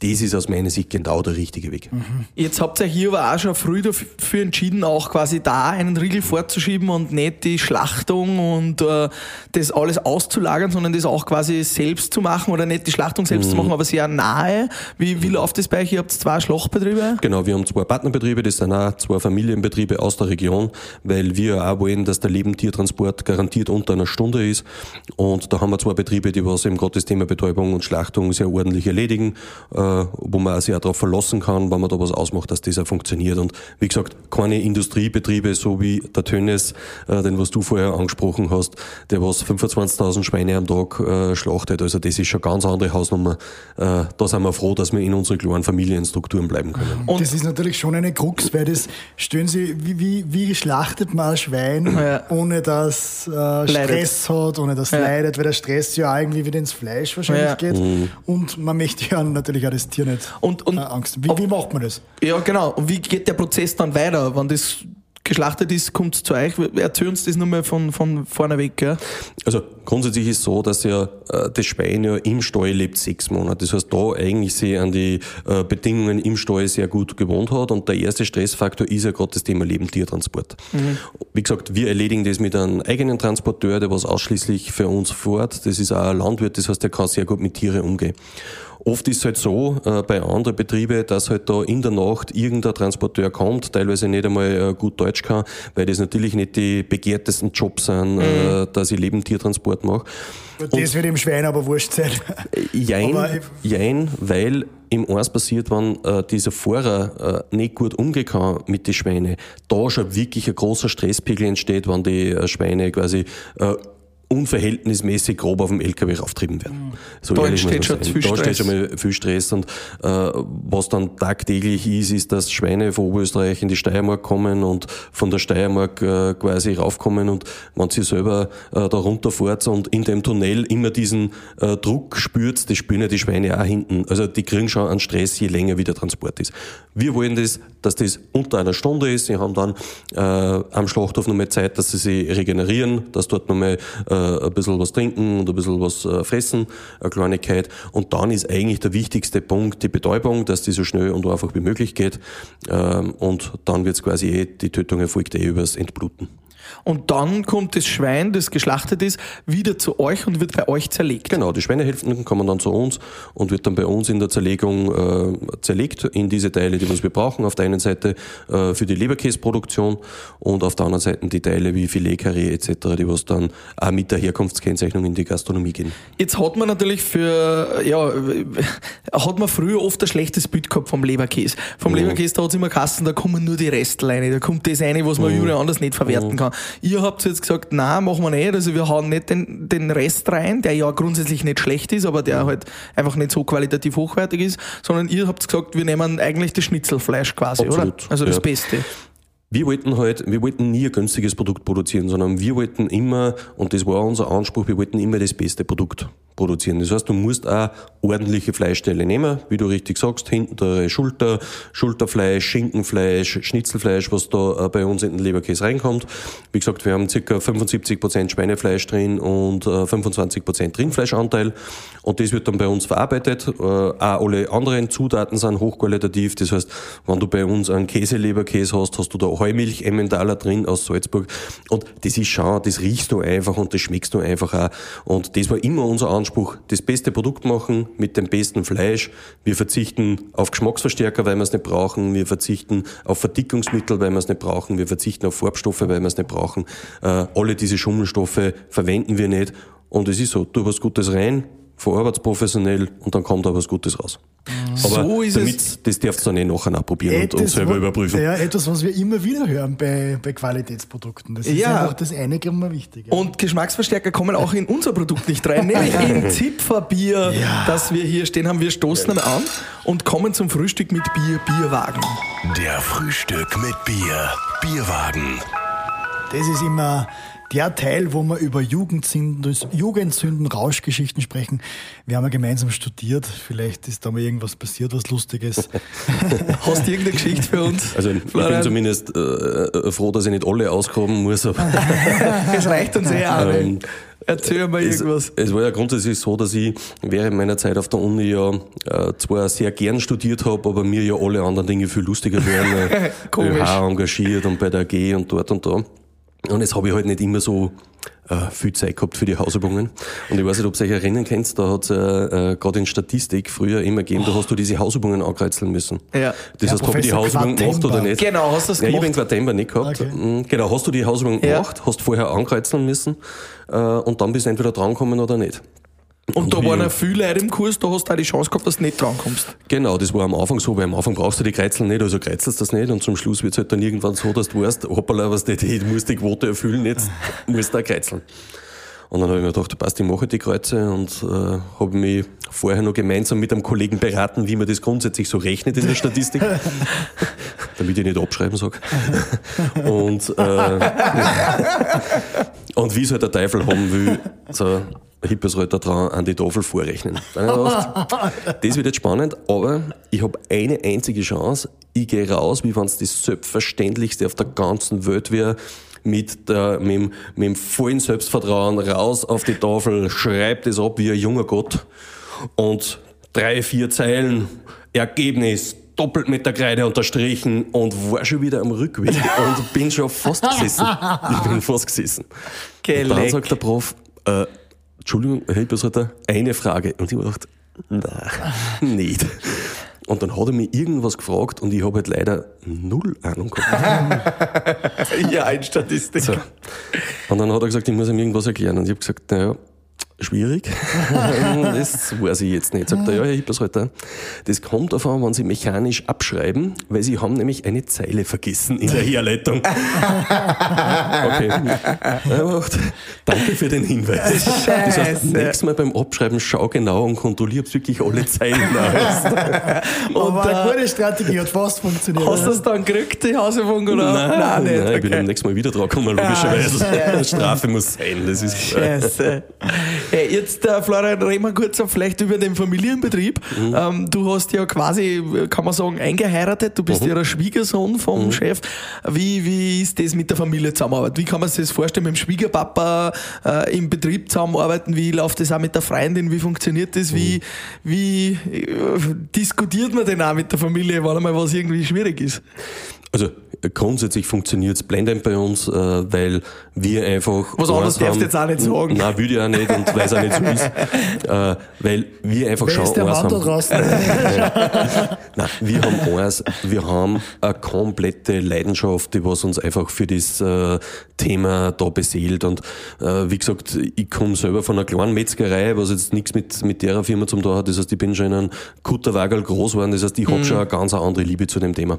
das ist aus meiner Sicht genau der richtige Weg. Mhm. Jetzt habt ihr hier aber auch schon früh dafür entschieden, auch quasi da einen Riegel vorzuschieben und nicht die Schlachtung und äh, das alles auszulagern, sondern das auch quasi selbst zu machen oder nicht die Schlachtung selbst mhm. zu machen, aber sehr nahe. Wie, wie läuft das bei euch? Ihr habt zwei Schlachtbetriebe? Genau, wir haben zwei Partnerbetriebe, das sind auch zwei Familienbetriebe aus der Region, weil wir auch wollen, dass der Lebendtiertransport garantiert unter einer Stunde ist. Und da haben wir zwei Betriebe, die was eben gerade das Thema Betäubung und Schlachtung sehr ordentlich erledigen. Äh, äh, wo man sich auch darauf verlassen kann, wenn man da was ausmacht, dass das auch funktioniert. Und wie gesagt, keine Industriebetriebe, so wie der Tönnes, äh, den was du vorher angesprochen hast, der was 25.000 Schweine am Tag äh, schlachtet. Also das ist schon ganz andere Hausnummer. Äh, da sind wir froh, dass wir in unseren kleinen Familienstrukturen bleiben können. Und das ist natürlich schon eine Krux, weil das, stellen Sie, wie, wie, wie schlachtet man ein Schwein, ja. ohne dass äh, Stress hat, ohne dass ja. leidet, weil der Stress ja irgendwie wieder ins Fleisch wahrscheinlich ja. geht. Mhm. Und man möchte ja natürlich auch das Tier nicht und, und, äh, Angst. Wie, wie macht man das? Ja, genau. Und wie geht der Prozess dann weiter, wenn das geschlachtet ist, kommt es zu euch. Erzähl uns das nochmal von, von vorne weg. Gell? Also grundsätzlich ist es so, dass ja äh, das Schwein ja im Stall lebt sechs Monate. Das heißt, da eigentlich sich an die äh, Bedingungen im Stall sehr gut gewohnt hat. Und der erste Stressfaktor ist ja gerade das Thema Lebendtiertransport. Mhm. Wie gesagt, wir erledigen das mit einem eigenen Transporteur, der was ausschließlich für uns fährt. Das ist auch ein Landwirt, das heißt, der kann sehr gut mit Tieren umgehen. Oft ist es halt so, äh, bei anderen Betrieben, dass halt da in der Nacht irgendein Transporteur kommt, teilweise nicht einmal äh, gut Deutsch kann, weil das natürlich nicht die begehrtesten Jobs sind, äh, mhm. dass ich Lebendtiertransport mache. Und das wird im Schwein aber wurscht sein. Äh, jein, jein weil im eins passiert, wenn äh, dieser Fahrer äh, nicht gut umgehen kann mit den Schweinen, da schon wirklich ein großer Stresspegel entsteht, wenn die äh, Schweine quasi äh, unverhältnismäßig grob auf dem LKW rauftrieben werden. So Da entsteht schon viel Da steht Stress. schon mal viel Stress und äh, was dann tagtäglich ist, ist, dass Schweine von Oberösterreich in die Steiermark kommen und von der Steiermark äh, quasi raufkommen und wenn sie selber äh, da runterfährt und in dem Tunnel immer diesen äh, Druck spürt, das spüren ja die Schweine auch hinten. Also die kriegen schon einen Stress, je länger wie der Transport ist. Wir wollen das, dass das unter einer Stunde ist. Sie haben dann äh, am Schlachthof nochmal Zeit, dass sie sich regenerieren, dass dort nochmal äh, ein bisschen was trinken und ein bisschen was äh, fressen, eine Kleinigkeit. Und dann ist eigentlich der wichtigste Punkt die Betäubung, dass die so schnell und einfach wie möglich geht. Ähm, und dann wird es quasi eh, die Tötung erfolgt eh übers Entbluten. Und dann kommt das Schwein, das geschlachtet ist, wieder zu euch und wird bei euch zerlegt. Genau, die Schweinehälften kommen dann zu uns und wird dann bei uns in der Zerlegung äh, zerlegt in diese Teile, die was wir brauchen. Auf der einen Seite äh, für die Leberkäsproduktion und auf der anderen Seite die Teile wie Filet, Carré etc., die was dann auch mit der Herkunftskennzeichnung in die Gastronomie gehen. Jetzt hat man natürlich für, ja, hat man früher oft ein schlechtes Bild gehabt vom Leberkäse. Vom Leberkäse, da hat es immer Kassen, da kommen nur die Restel rein, da kommt das rein, was man überall anders nicht verwerten kann. Ihr habt jetzt gesagt, nein, machen wir nicht, also wir hauen nicht den, den Rest rein, der ja grundsätzlich nicht schlecht ist, aber der halt einfach nicht so qualitativ hochwertig ist, sondern ihr habt gesagt, wir nehmen eigentlich das Schnitzelfleisch quasi, Absolut, oder? Also das ja. Beste. Wir wollten halt, wir wollten nie ein günstiges Produkt produzieren, sondern wir wollten immer, und das war unser Anspruch, wir wollten immer das beste Produkt produzieren. Das heißt, du musst auch ordentliche Fleischteile nehmen, wie du richtig sagst, hintere Schulter, Schulterfleisch, Schinkenfleisch, Schnitzelfleisch, was da äh, bei uns in den Leberkäse reinkommt. Wie gesagt, wir haben ca. 75% Schweinefleisch drin und äh, 25% Rindfleischanteil. Und das wird dann bei uns verarbeitet. Äh, auch alle anderen Zutaten sind hochqualitativ. Das heißt, wenn du bei uns einen Käseleberkäse hast, hast du da Heumilch Emmentaler drin aus Salzburg. Und das ist schon, das riechst du einfach und das schmeckst du einfach auch. Und das war immer unser Anspruch, das beste Produkt machen mit dem besten Fleisch. Wir verzichten auf Geschmacksverstärker, weil wir es nicht brauchen. Wir verzichten auf Verdickungsmittel, weil wir es nicht brauchen. Wir verzichten auf Farbstoffe, weil wir es nicht brauchen. Äh, alle diese Schummelstoffe verwenden wir nicht. Und es ist so, tu was Gutes rein, verarbeit's professionell und dann kommt da was Gutes raus. Aber So ist damit, das darfst du dann eh nachher probieren und, und selber überprüfen. Ja, etwas, was wir immer wieder hören bei, bei Qualitätsprodukten. Das ist Ja. einfach das eine immer wichtig. Und Geschmacksverstärker kommen auch in unser Produkt nicht rein, nämlich in Zipferbier, das wir hier stehen haben. Wir stoßen dann an und kommen zum Frühstück mit Bier, Bierwagen. Der Frühstück mit Bier. Bierwagen. Das ist immer der Teil, wo wir über Jugendsünden, Jugendsünden, Rauschgeschichten sprechen. Wir haben ja gemeinsam studiert. Vielleicht ist da mal irgendwas passiert, was Lustiges. Hast du irgendeine Geschichte für uns? Also ich bin Florian? zumindest äh, froh, dass ich nicht alle ausgraben muss. Aber Es reicht uns eh auch. Ähm, Erzähl mal es, irgendwas. es war ja grundsätzlich so, dass ich während meiner Zeit auf der Uni ja äh, zwar sehr gern studiert habe, aber mir ja alle anderen Dinge viel lustiger wären. Äh, Komisch. ÖH engagiert und bei der AG und dort und da. Und jetzt habe ich halt nicht immer so äh, viel Zeit gehabt für die Hausübungen. Und ich weiß nicht, ob ihr euch erinnern könnt, da hat es äh, äh, gerade in Statistik früher immer gegeben, da hast du diese Hausübungen ankreuzeln müssen. Ja. Das Ja, heißt, habe ich die Professor Hausübung gemacht oder nicht? Genau, hast du das Ja, ich habe gemacht? den Quartember nicht gehabt. Okay. Mhm, Genau, hast du die Hausübung Ja. gemacht, hast vorher ankreuzeln müssen äh, und dann bist du entweder drankommen oder nicht. Und da waren ja viele Leute im Kurs, da hast du auch die Chance gehabt, dass du nicht drankommst. Genau, das war am Anfang so, weil am Anfang brauchst du die Kreuzeln nicht, also kreuzelst das nicht und zum Schluss wird es halt dann irgendwann so, dass du weißt, hoppala, was das, ich muss die Quote erfüllen, jetzt musst du auch kreuzeln. Und dann habe ich mir gedacht, passt, ich mache die Kreuze und äh, habe mich vorher noch gemeinsam mit einem Kollegen beraten, wie man das grundsätzlich so rechnet in der Statistik, damit ich nicht abschreiben sage. und, äh, und wie es halt der Teufel haben will, so Hippesreiter dran an die Tafel vorrechnen. Dann habe ich gedacht, das wird jetzt spannend, aber ich habe eine einzige Chance. Ich gehe raus, wie wenn es das Selbstverständlichste auf der ganzen Welt wäre, mit, der, mit, dem, mit dem vollen Selbstvertrauen raus auf die Tafel, schreibt es ab wie ein junger Gott und drei, vier Zeilen, Ergebnis, doppelt mit der Kreide unterstrichen und war schon wieder am Rückweg und bin schon fast gesessen. Ich bin fast gesessen. Und dann sagt der Prof, äh, Entschuldigung, Herr Hilbersreiter, eine Frage. Und ich hab gedacht, nein, nicht. Und dann hat er mich irgendwas gefragt und ich habe halt leider null Ahnung gehabt. Ja, in Statistik. So. Und dann hat er gesagt, ich muss ihm irgendwas erklären. Und ich habe gesagt, naja, Schwierig. das weiß ich jetzt nicht. Sagt er, ja, Herr Hippersreiter, das kommt davon, wenn Sie mechanisch abschreiben, weil Sie haben nämlich eine Zeile vergessen in der Herleitung. okay. Danke für den Hinweis. Scheiße. Das heißt, nächstes Mal beim Abschreiben schau genau und kontrolliere, ob wirklich alle Zeilen da ist. und eine gute Strategie hat fast funktioniert. Hast du es dann gekriegt, die Hausaufgabe? Nein, nein, nicht. Nein, ich bin am nächsten Mal wieder dran gekommen, logischerweise. Ah, Strafe muss sein. Das ist Scheiße. Hey, jetzt, äh, Florian, reden wir kurz vielleicht über den Familienbetrieb. Mhm. Ähm, du hast ja quasi, kann man sagen, eingeheiratet. Du bist mhm. ja der Schwiegersohn vom mhm. Chef. Wie, wie ist das mit der Familie zusammenarbeiten? Wie kann man sich das vorstellen, mit dem Schwiegerpapa äh, im Betrieb zusammenarbeiten? Wie läuft das auch mit der Freundin? Wie funktioniert das? Wie, mhm. wie äh, diskutiert man denn auch mit der Familie, weil einmal was irgendwie schwierig ist? Also grundsätzlich funktioniert es blendend bei uns, äh, weil wir einfach. Was anderes darfst du jetzt auch nicht sagen. Nein, würde ich auch nicht und weil es auch nicht so ist. Äh, weil wir einfach schauen. Ist der Mann da draußen? Nein, wir haben eins, wir haben eine komplette Leidenschaft, die was uns einfach für das äh, Thema da beseelt. Und äh, wie gesagt, ich komme selber von einer kleinen Metzgerei, was jetzt nichts mit, mit der Firma zum tun hat. Das heißt, ich bin schon in einem Kutterwagel groß geworden. Das heißt, ich habe mhm. schon eine ganz andere Liebe zu dem Thema.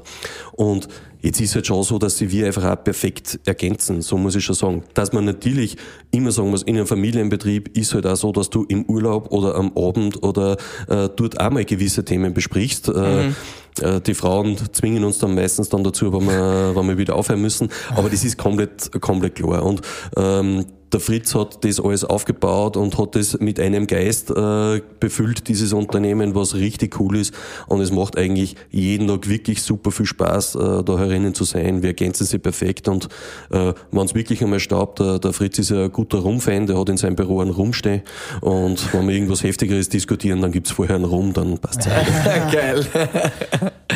Und Jetzt ist es halt schon so, dass sie wir einfach auch perfekt ergänzen, so muss ich schon sagen. Dass man natürlich immer sagen muss, in einem Familienbetrieb ist halt auch so, dass du im Urlaub oder am Abend oder äh, dort auch mal gewisse Themen besprichst. Äh, mhm. Äh, die Frauen zwingen uns dann meistens dann dazu, wenn wir, wenn wir wieder aufhören müssen. Aber das ist komplett, komplett klar. Und ähm, der Fritz hat das alles aufgebaut und hat das mit einem Geist äh, befüllt, dieses Unternehmen, was richtig cool ist. Und es macht eigentlich jeden Tag wirklich super viel Spaß, äh, da herinnen zu sein. Wir ergänzen sie perfekt. Und äh, wenn es wirklich einmal staubt, der, der Fritz ist ja ein guter Rum-Fan, der hat in seinem Büro einen Rumstehen. Und wenn wir irgendwas Heftigeres diskutieren, dann gibt's vorher einen Rum, dann passt's ja. Geil.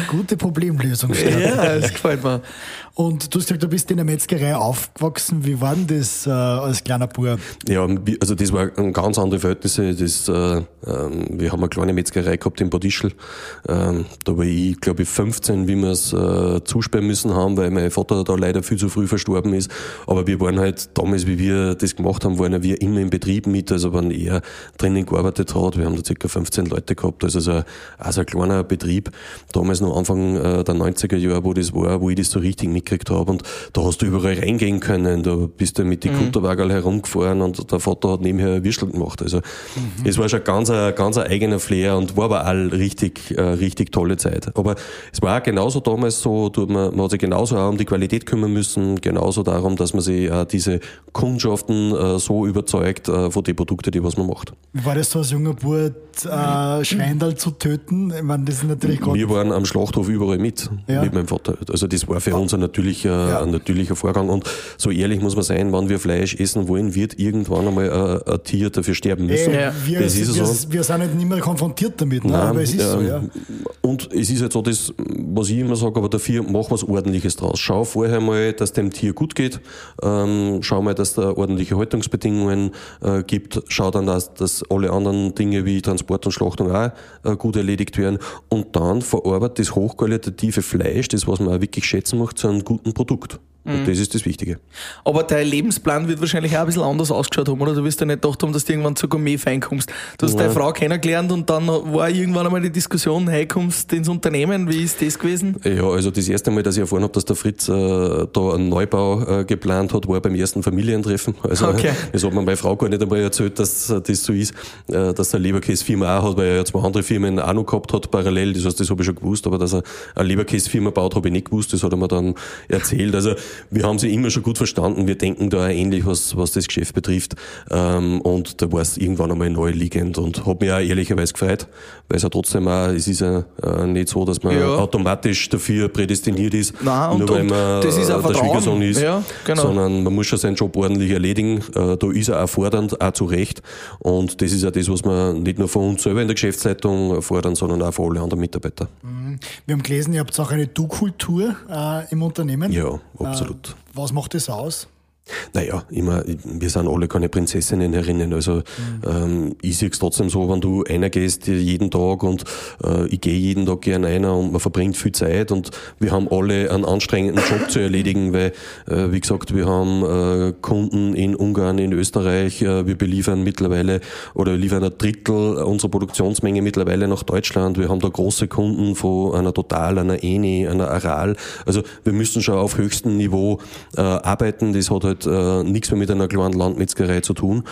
Gute Problemlösung. Ja, das gefällt mir. Und du hast gesagt, du bist in der Metzgerei aufgewachsen. Wie war denn das äh, als kleiner Bub? Ja, also das war ganz andere Verhältnisse. Das, äh, äh, wir haben eine kleine Metzgerei gehabt in Badischl. Ähm, da war ich, glaube ich, 15, wie wir es äh, zusperren müssen haben, weil mein Vater da leider viel zu früh verstorben ist. Aber wir waren halt damals, wie wir das gemacht haben, waren wir immer im Betrieb mit, also wenn er drinnen gearbeitet hat. Wir haben da ca. 15 Leute gehabt, also so, also ein kleiner Betrieb. Damals noch Anfang äh, der 90er Jahre, wo das war, wo ich das so richtig mitgekriegt habe. Und da hast du überall reingehen können. Da bist du mit die mhm. Kutterwagen herumgefahren und der Vater hat nebenher Würstel gemacht. Also mhm. es war schon ganz ein, ganz ein eigener Flair und war aber all richtig, äh, richtig tolle Zeit. Aber es war auch genauso damals so, man, man hat sich genauso auch um die Qualität kümmern müssen, genauso darum, dass man sich äh, diese Kundschaften äh, so überzeugt äh, von den Produkten, die was man macht. Wie war das so als junger Bub, äh, Schweindal zu töten? Ich meine, das ist natürlich Wir waren am Schlachthof überall mit, ja. mit meinem Vater. Also das war für uns ein natürlicher, ja. ein natürlicher Vorgang. Und so ehrlich muss man sein, wenn wir Fleisch essen wollen, wird irgendwann einmal ein, ein Tier dafür sterben müssen. Ja. Wir, das ist wir, so. wir sind nicht mehr konfrontiert damit, ne? Nein, aber es ist ähm, so, ja. Und es ist halt so das, was ich immer sage, aber dafür mach was Ordentliches draus. Schau vorher mal, dass dem Tier gut geht. Ähm, schau mal, dass da ordentliche Haltungsbedingungen äh, gibt. Schau dann, dass, dass alle anderen Dinge wie Transport und Schlachtung auch äh, gut erledigt werden. Und dann verarbeitet das hochqualitative Fleisch, das was man auch wirklich schätzen macht, zu einem guten Produkt. Und mhm. das ist das Wichtige. Aber dein Lebensplan wird wahrscheinlich auch ein bisschen anders ausgeschaut haben, oder? Du wirst ja nicht gedacht haben, dass du irgendwann zur Gourmet-Fein kommst. Du hast ja. deine Frau kennengelernt und dann war irgendwann einmal die Diskussion, hey, kommst ins Unternehmen, wie ist das gewesen? Ja, also das erste Mal, dass ich erfahren habe, dass der Fritz äh, da einen Neubau äh, geplant hat, war beim ersten Familientreffen. Also okay. das hat mir meine Frau gar nicht einmal erzählt, dass äh, das so ist, äh, dass er eine Leberkäse-Firma auch hat, weil er ja zwei andere Firmen auch noch gehabt hat parallel. Das heißt, das habe ich schon gewusst, aber dass er eine Leberkäse-Firma baut, habe ich nicht gewusst. Das hat er mir dann erzählt. Also wir haben sie immer schon gut verstanden. Wir denken da ähnlich, was, was das Geschäft betrifft. Ähm, und da war es irgendwann einmal neu liegend und hat mich auch ehrlicherweise gefreut, weil es ja trotzdem auch, es ist ja äh, nicht so, dass man ja. automatisch dafür prädestiniert ist, Nein, nur weil man das ist der Schwiegersohn ist, ja, genau. sondern man muss schon seinen Job ordentlich erledigen. Äh, da ist er auch fordernd, auch zu Recht. Und das ist ja das, was wir nicht nur von uns selber in der Geschäftsleitung fordern, sondern auch von allen anderen Mitarbeitern. Mhm. Wir haben gelesen, ihr habt auch eine Du-Kultur äh, im Unternehmen. Ja, absolut. Äh, was macht das aus? Naja, immer, wir sind alle keine Prinzessinnen herinnen. Also mhm. ähm, ich sehe es trotzdem so, wenn du einer gehst jeden Tag und äh, ich gehe jeden Tag gern einer und man verbringt viel Zeit und wir haben alle einen anstrengenden Job zu erledigen, weil, äh, wie gesagt, wir haben äh, Kunden in Ungarn, in Österreich, äh, wir beliefern mittlerweile oder liefern ein Drittel unserer Produktionsmenge mittlerweile nach Deutschland. Wir haben da große Kunden von einer Total, einer Eni, einer Aral. Also wir müssen schon auf höchstem Niveau äh, arbeiten. Das hat halt äh, nichts mehr mit einer kleinen Landmetzgerei zu tun.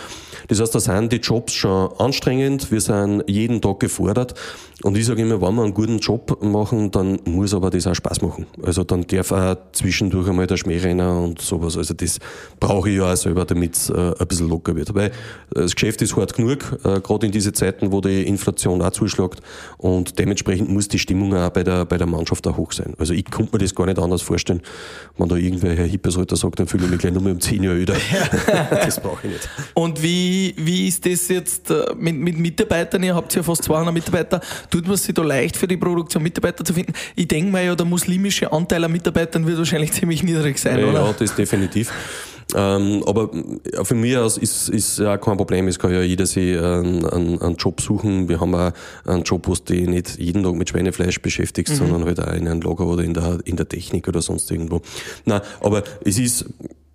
Das heißt, da sind die Jobs schon anstrengend. Wir sind jeden Tag gefordert. Und ich sage immer, wenn wir einen guten Job machen, dann muss aber das auch Spaß machen. Also dann darf auch zwischendurch einmal der Schmährenner und sowas. Also das brauche ich ja auch selber, damit es äh, ein bisschen locker wird. Weil das Geschäft ist hart genug, äh, gerade in diese Zeiten, wo die Inflation auch zuschlägt. Und dementsprechend muss die Stimmung auch bei der, bei der Mannschaft auch hoch sein. Also ich konnte mir das gar nicht anders vorstellen. Wenn da irgendwer Herr Hippersreuter sagt, dann fühle ich mich gleich nur mit um 10 Jahre älter. das brauche ich nicht. Und wie, wie ist das jetzt äh, mit, mit Mitarbeitern? Ihr habt ja fast 200 Mitarbeiter tut man sich da leicht für die Produktion Mitarbeiter zu finden? Ich denke mal ja, der muslimische Anteil an Mitarbeitern wird wahrscheinlich ziemlich niedrig sein, ja, oder? Ja, das definitiv. Ähm, aber für mich aus ist, ist ja kein Problem. Es kann ja jeder sich einen, einen, einen Job suchen. Wir haben auch einen Job, wo du dich nicht jeden Tag mit Schweinefleisch beschäftigst, mhm. sondern halt auch in einem Lager oder in der, in der Technik oder sonst irgendwo. Na, aber es ist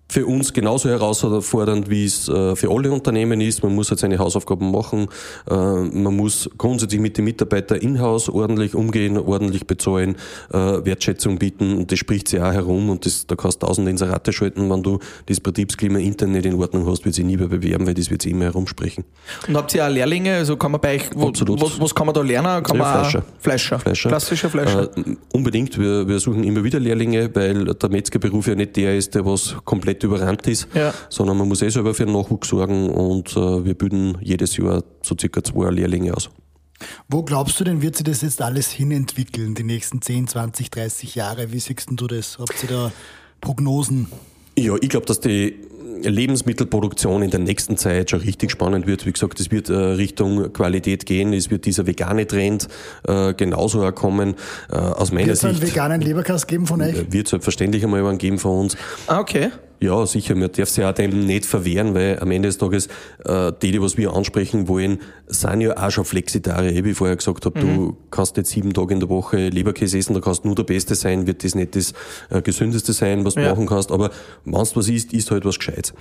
für uns genauso herausfordernd, wie es äh, für alle Unternehmen ist. Man muss halt seine Hausaufgaben machen. Äh, man muss grundsätzlich mit den Mitarbeitern in-house ordentlich umgehen, ordentlich bezahlen, äh, Wertschätzung bieten. Und das spricht sich auch herum. Und das, da kannst du tausende Inserate schalten. Wenn du das Betriebsklima intern nicht in Ordnung hast, wird sich nie mehr bewerben, weil das wird sich immer herumsprechen. Und habt ihr auch Lehrlinge? Also kann man bei euch, wo. Was, was kann man da lernen? Kann ja, man Fleischer. Fleischer. Fleischer. Klassischer Fleischer. unbedingt. Wir, wir suchen immer wieder Lehrlinge, weil der Metzgerberuf ja nicht der ist, der was komplett komplett überrannt ist, ja. sondern man muss eh selber für den Nachwuchs sorgen und äh, wir bilden jedes Jahr so circa zwei Lehrlinge aus. Wo glaubst du denn, wird sich das jetzt alles hinentwickeln, die nächsten 10, 20, 30 Jahre? Wie siehst du das? Habt ihr da Prognosen? Ja, ich glaube, dass die Lebensmittelproduktion in der nächsten Zeit schon richtig spannend wird. Wie gesagt, es wird äh, Richtung Qualität gehen. Es wird dieser vegane Trend äh, genauso auch kommen. Äh, aus meiner wird Sicht. Wird es einen veganen Leberkast geben von euch? Wird selbstverständlich einmal einen geben von uns. Ah, okay. Ja, sicher, man darf sich auch dem nicht verwehren, weil am Ende des Tages äh, die, die was wir ansprechen wollen, sind ja auch schon Flexitarier. Wie ich vorher gesagt habe, mhm. du kannst nicht sieben Tage in der Woche Leberkäse essen, da kannst nur der Beste sein, wird das nicht das äh, Gesündeste sein, was du ja. machen kannst, aber wenn du was isst, isst halt was Gescheites.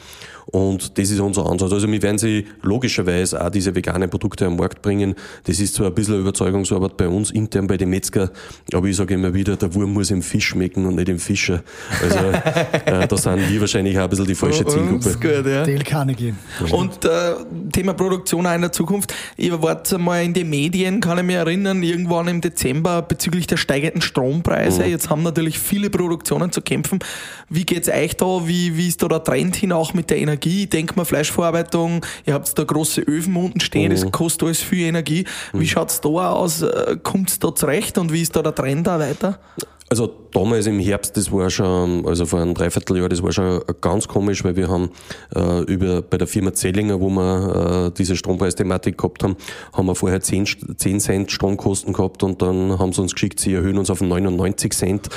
Und das ist unser Ansatz. Also wir werden sie logischerweise auch diese veganen Produkte am Markt bringen. Das ist zwar ein bisschen Überzeugungsarbeit bei uns intern bei den Metzger, aber ich sage immer wieder, der Wurm muss im Fisch schmecken und nicht im Fischer. Also äh, da sind wir wahrscheinlich auch ein bisschen die falsche oh, Zielgruppe. Gut, ja. Dale Carnegie. Und äh, Thema Produktion auch in der Zukunft. Ihr wart mal in den Medien, kann ich mich erinnern, irgendwann im Dezember bezüglich der steigenden Strompreise. Mhm. Jetzt haben natürlich viele Produktionen zu kämpfen. Wie geht's euch da? Wie, wie ist da der Trend hin auch mit der Energie? Ich denke mal Fleischverarbeitung, ihr habt da große Öfen unten stehen, mhm. das kostet alles viel Energie. Wie mhm. schaut's da aus? Äh, kommt's da zurecht und wie ist da der Trend da weiter? Also damals im Herbst, das war schon, also vor einem Dreivierteljahr, das war schon ganz komisch, weil wir haben äh, über bei der Firma Zellinger, wo wir äh, diese Strompreisthematik gehabt haben, haben wir vorher 10, 10 Cent Stromkosten gehabt und dann haben sie uns geschickt, sie erhöhen uns auf 99 Cent.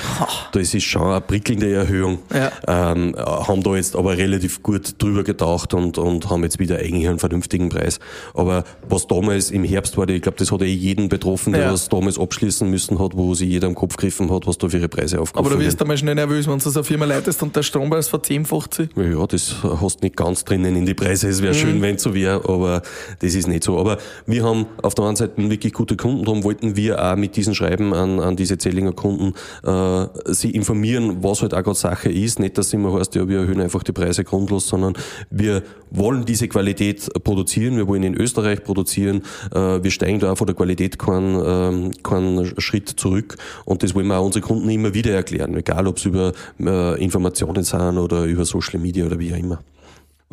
Das ist schon eine prickelnde Erhöhung. Ja. Ähm, haben da jetzt aber relativ gut drüber gedacht und, und haben jetzt wieder eigentlich einen vernünftigen Preis. Aber was damals im Herbst war, ich glaube, das hat eh jeden betroffen, der ja. was damals abschließen müssen hat, wo sich jeder im Kopf gegriffen hat, was da für ihre Preise aufgerufen Aber du wirst einmal schnell nervös, wenn du so eine Firma leitest und der Strompreis verzehnfacht sich. Ja, das hast du nicht ganz drinnen in die Preise. Es wäre mhm. schön, wenn es so wäre, aber das ist nicht so. Aber wir haben auf der einen Seite wirklich gute Kunden, darum wollten wir auch mit diesen Schreiben an, an diese Zellinger Kunden äh, sie informieren, was halt auch gerade Sache ist. Nicht, dass immer heißt, ja, wir erhöhen einfach die Preise grundlos, sondern wir wollen diese Qualität produzieren, wir wollen in Österreich produzieren, äh, wir steigen da auch von der Qualität keinen, äh, keinen Schritt zurück und das wollen wir auch unsere Kunden immer wieder erklären, egal ob es über äh, Informationen sind oder über Social Media oder wie auch immer.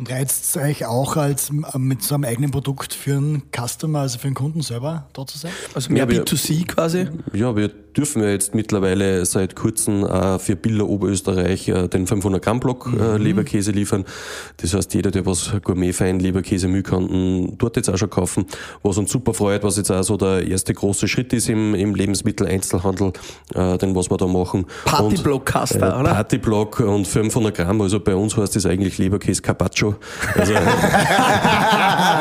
Und reizt es euch auch als mit so einem eigenen Produkt für einen Customer, also für den Kunden selber da zu sein? Also mehr Ja, wir- B2C quasi? Ja, wir dürfen ja jetzt mittlerweile seit kurzem äh, für Bilder Oberösterreich äh, den 500 Gramm Block äh, Leberkäse liefern. Das heißt, jeder, der was gourmetfein Leberkäse mögen kann, dort jetzt auch schon kaufen. Was uns super freut, was jetzt auch so der erste große Schritt ist im, im Lebensmitteleinzelhandel, äh, den was wir da machen. Partyblock hast du, oder? Partyblock und 500 Gramm, also bei uns heißt das eigentlich Leberkäse Carpaccio. Also,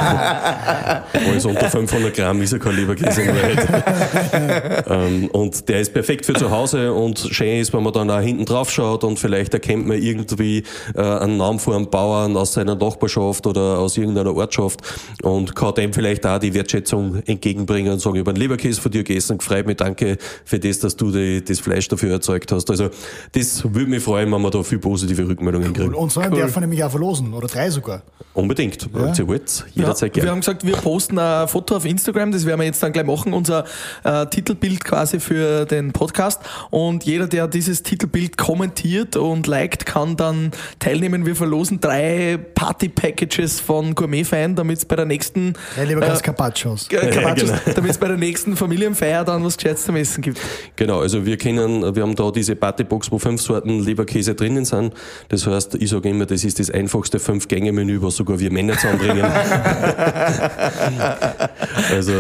alles unter 500 Gramm ist ja kein Leberkäse in Wahrheit. ähm, und der ist perfekt für zu Hause und schön ist, wenn man dann auch hinten drauf schaut und vielleicht erkennt man irgendwie äh, einen Namen von einem Bauern aus seiner Nachbarschaft oder aus irgendeiner Ortschaft und kann dem vielleicht auch die Wertschätzung entgegenbringen und sagen, ich habe einen Leberkäse von dir gegessen, gefreut mich, danke für das, dass du die, das Fleisch dafür erzeugt hast. Also das würde mich freuen, wenn wir da viel positive Rückmeldungen kriegen. Und so einen darf man nämlich auch verlosen, oder drei sogar. Unbedingt, wenn ihr wollt, jederzeit ja, wir gerne. haben gesagt, wir posten ein Foto auf Instagram, das werden wir jetzt dann gleich machen, unser äh, Titelbild quasi für den Podcast. Und jeder, der dieses Titelbild kommentiert und liked, kann dann teilnehmen. Wir verlosen drei Party-Packages von Gourmet-Fan, damit es bei der nächsten Drei Leberkäse äh, Carpaccios. äh, Carpaccios, genau. damit es bei der nächsten Familienfeier dann was Gescheites zum Essen gibt. Genau, also wir kennen, wir haben da diese Partybox, wo fünf Sorten Leberkäse drinnen sind. Das heißt, ich sage immer, das ist das einfachste Fünf-Gänge-Menü, was sogar wir Männer zusammenbringen. also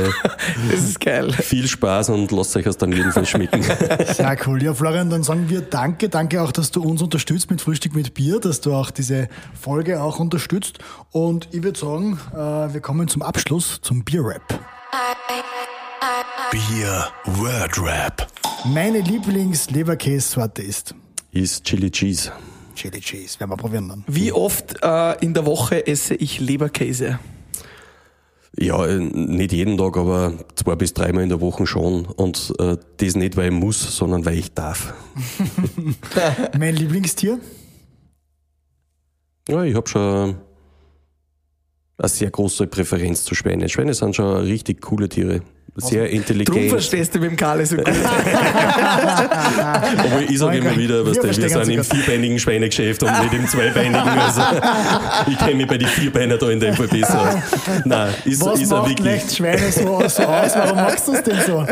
Das ist geil. viel Spaß und lasst euch aus dann jedenfalls schmecken. Sehr cool. Ja, Florian, dann sagen wir danke. Danke auch, dass du uns unterstützt mit Frühstück mit Bier, dass du auch diese Folge auch unterstützt. Und ich würde sagen, äh, wir kommen zum Abschluss, zum Bier-Rap. Bier Word Rap. Meine Lieblings-Leberkäse-Sorte ist Ist Chili Cheese. Chili Cheese. Werden wir probieren dann. Wie oft äh, in der Woche esse ich Leberkäse? Ja, äh, nicht jeden Tag, aber zwei bis dreimal in der Woche schon. Und äh, das nicht, weil ich muss, sondern weil ich darf. Mein Lieblingstier? Ja, ich habe schon eine sehr große Präferenz zu Schweine. Schweine sind schon richtig coole Tiere. Sehr Drum intelligent. verstehst du mit dem Karle so gut. Aber ich sage immer wieder, Wir du, wir verstehen sind im vierbeinigen Schweinegeschäft und nicht im zweibeinigen. Also ich kenne mich bei den Vierbeiner da in dem Fall besser. Nein, ist, Was ist er macht wirklich, leicht Schweine so, so aus? Warum magst du es denn so?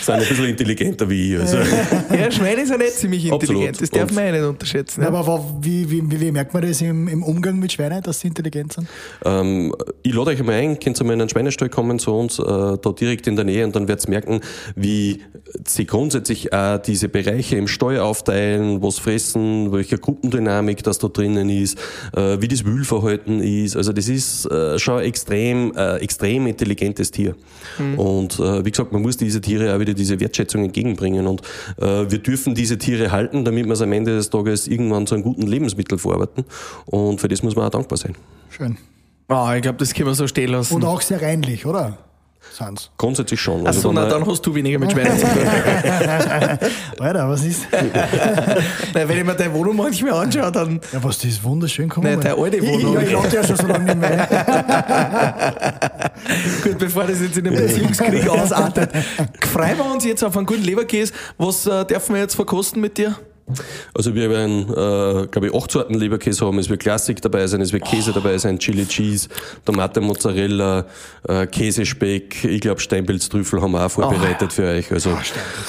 sind ein bisschen intelligenter wie ich. Also. Ja, Schweine sind nicht ziemlich intelligent. Absolut. Das darf man ja nicht unterschätzen. Ja, aber wie, wie, wie, wie merkt man das im, im Umgang mit Schweinen, dass sie intelligent sind? Ähm, ich lade euch einmal ein, könnt ihr mal in einen Schweinestall kommen zu uns, äh, da direkt in der Nähe und dann werdet ihr merken, wie sie grundsätzlich auch diese Bereiche im Stall aufteilen, was fressen, welche Gruppendynamik das da drinnen ist, äh, wie das Wühlverhalten ist. Also das ist äh, schon extrem, äh, extrem intelligentes Tier. Und äh, wie gesagt, man muss diese Tiere auch wieder diese Wertschätzung entgegenbringen und äh, wir dürfen diese Tiere halten, damit wir es am Ende des Tages irgendwann zu einem guten Lebensmittel verarbeiten und für das muss man auch dankbar sein. Schön. Ah, ich glaube, das können wir so stehen lassen. Und auch sehr reinlich, oder? Sind's. Grundsätzlich schon. Achso, wenn na, dann hast du weniger mit Schweinen zu tun. Alter, was ist? Nein, wenn ich mir deine Wohnung manchmal anschaue, dann. Ja, was, die ist wunderschön. Komm Nein, deine alte Wohnung. Ja, ich lade ja schon so lange nicht mehr. Gut, bevor das jetzt in den Beziehungskrieg ausartet, freuen wir uns jetzt auf einen guten Leberkäse. Was äh, dürfen wir jetzt verkosten mit dir? Also wir werden, äh, glaube ich, acht Sorten Leberkäse haben. Es wird Klassik dabei sein, es wird Käse dabei sein, Chili Cheese, Tomate Mozzarella, äh, Käsespeck. Ich glaube, Steinpilztrüffel haben wir auch vorbereitet für euch. Also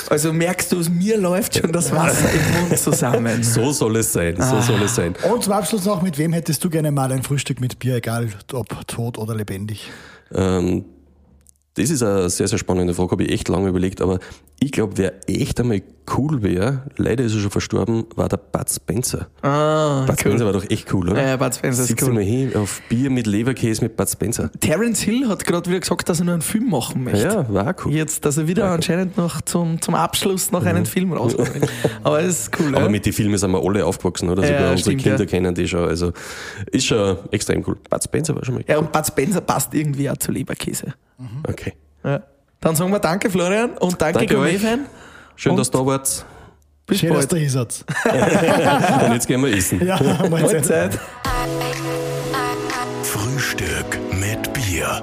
Also merkst du, mir läuft schon das Wasser im Mund zusammen. so soll es sein, so soll es sein. Und zum Abschluss noch, mit wem hättest du gerne mal ein Frühstück mit Bier, egal ob tot oder lebendig? Ähm, das ist eine sehr, sehr spannende Frage, habe ich echt lange überlegt, aber ich glaube, wer echt einmal cool wäre, leider ist er schon verstorben, war der Bud Spencer. Ah, Bud Spencer war doch echt cool, oder? Ja, Bud Spencer ist Sitz cool. mal hin auf Bier mit Leberkäse mit Bud Spencer. Terence Hill hat gerade wieder gesagt, dass er nur einen Film machen möchte. Ja, war cool. Jetzt, dass er wieder anscheinend noch zum, zum Abschluss noch einen Film rausbringt. Aber es ist cool, Aber ja? mit den Filmen sind wir alle aufgewachsen, oder? Sogar Ja, unsere stimmt, Kinder ja. kennen die schon. Also ist schon extrem cool. Bud Spencer war schon mal Ja, und Bud Spencer passt irgendwie auch zu Leberkäse. Okay. Ja. Dann sagen wir danke, Florian, und danke, Danke. Gourmet-Fan. Schön, Und- dass du da wart. Bis Schön, dass bald. du hier seid. Und jetzt gehen wir essen. Ja. Mahlzeit. Frühstück mit Bier.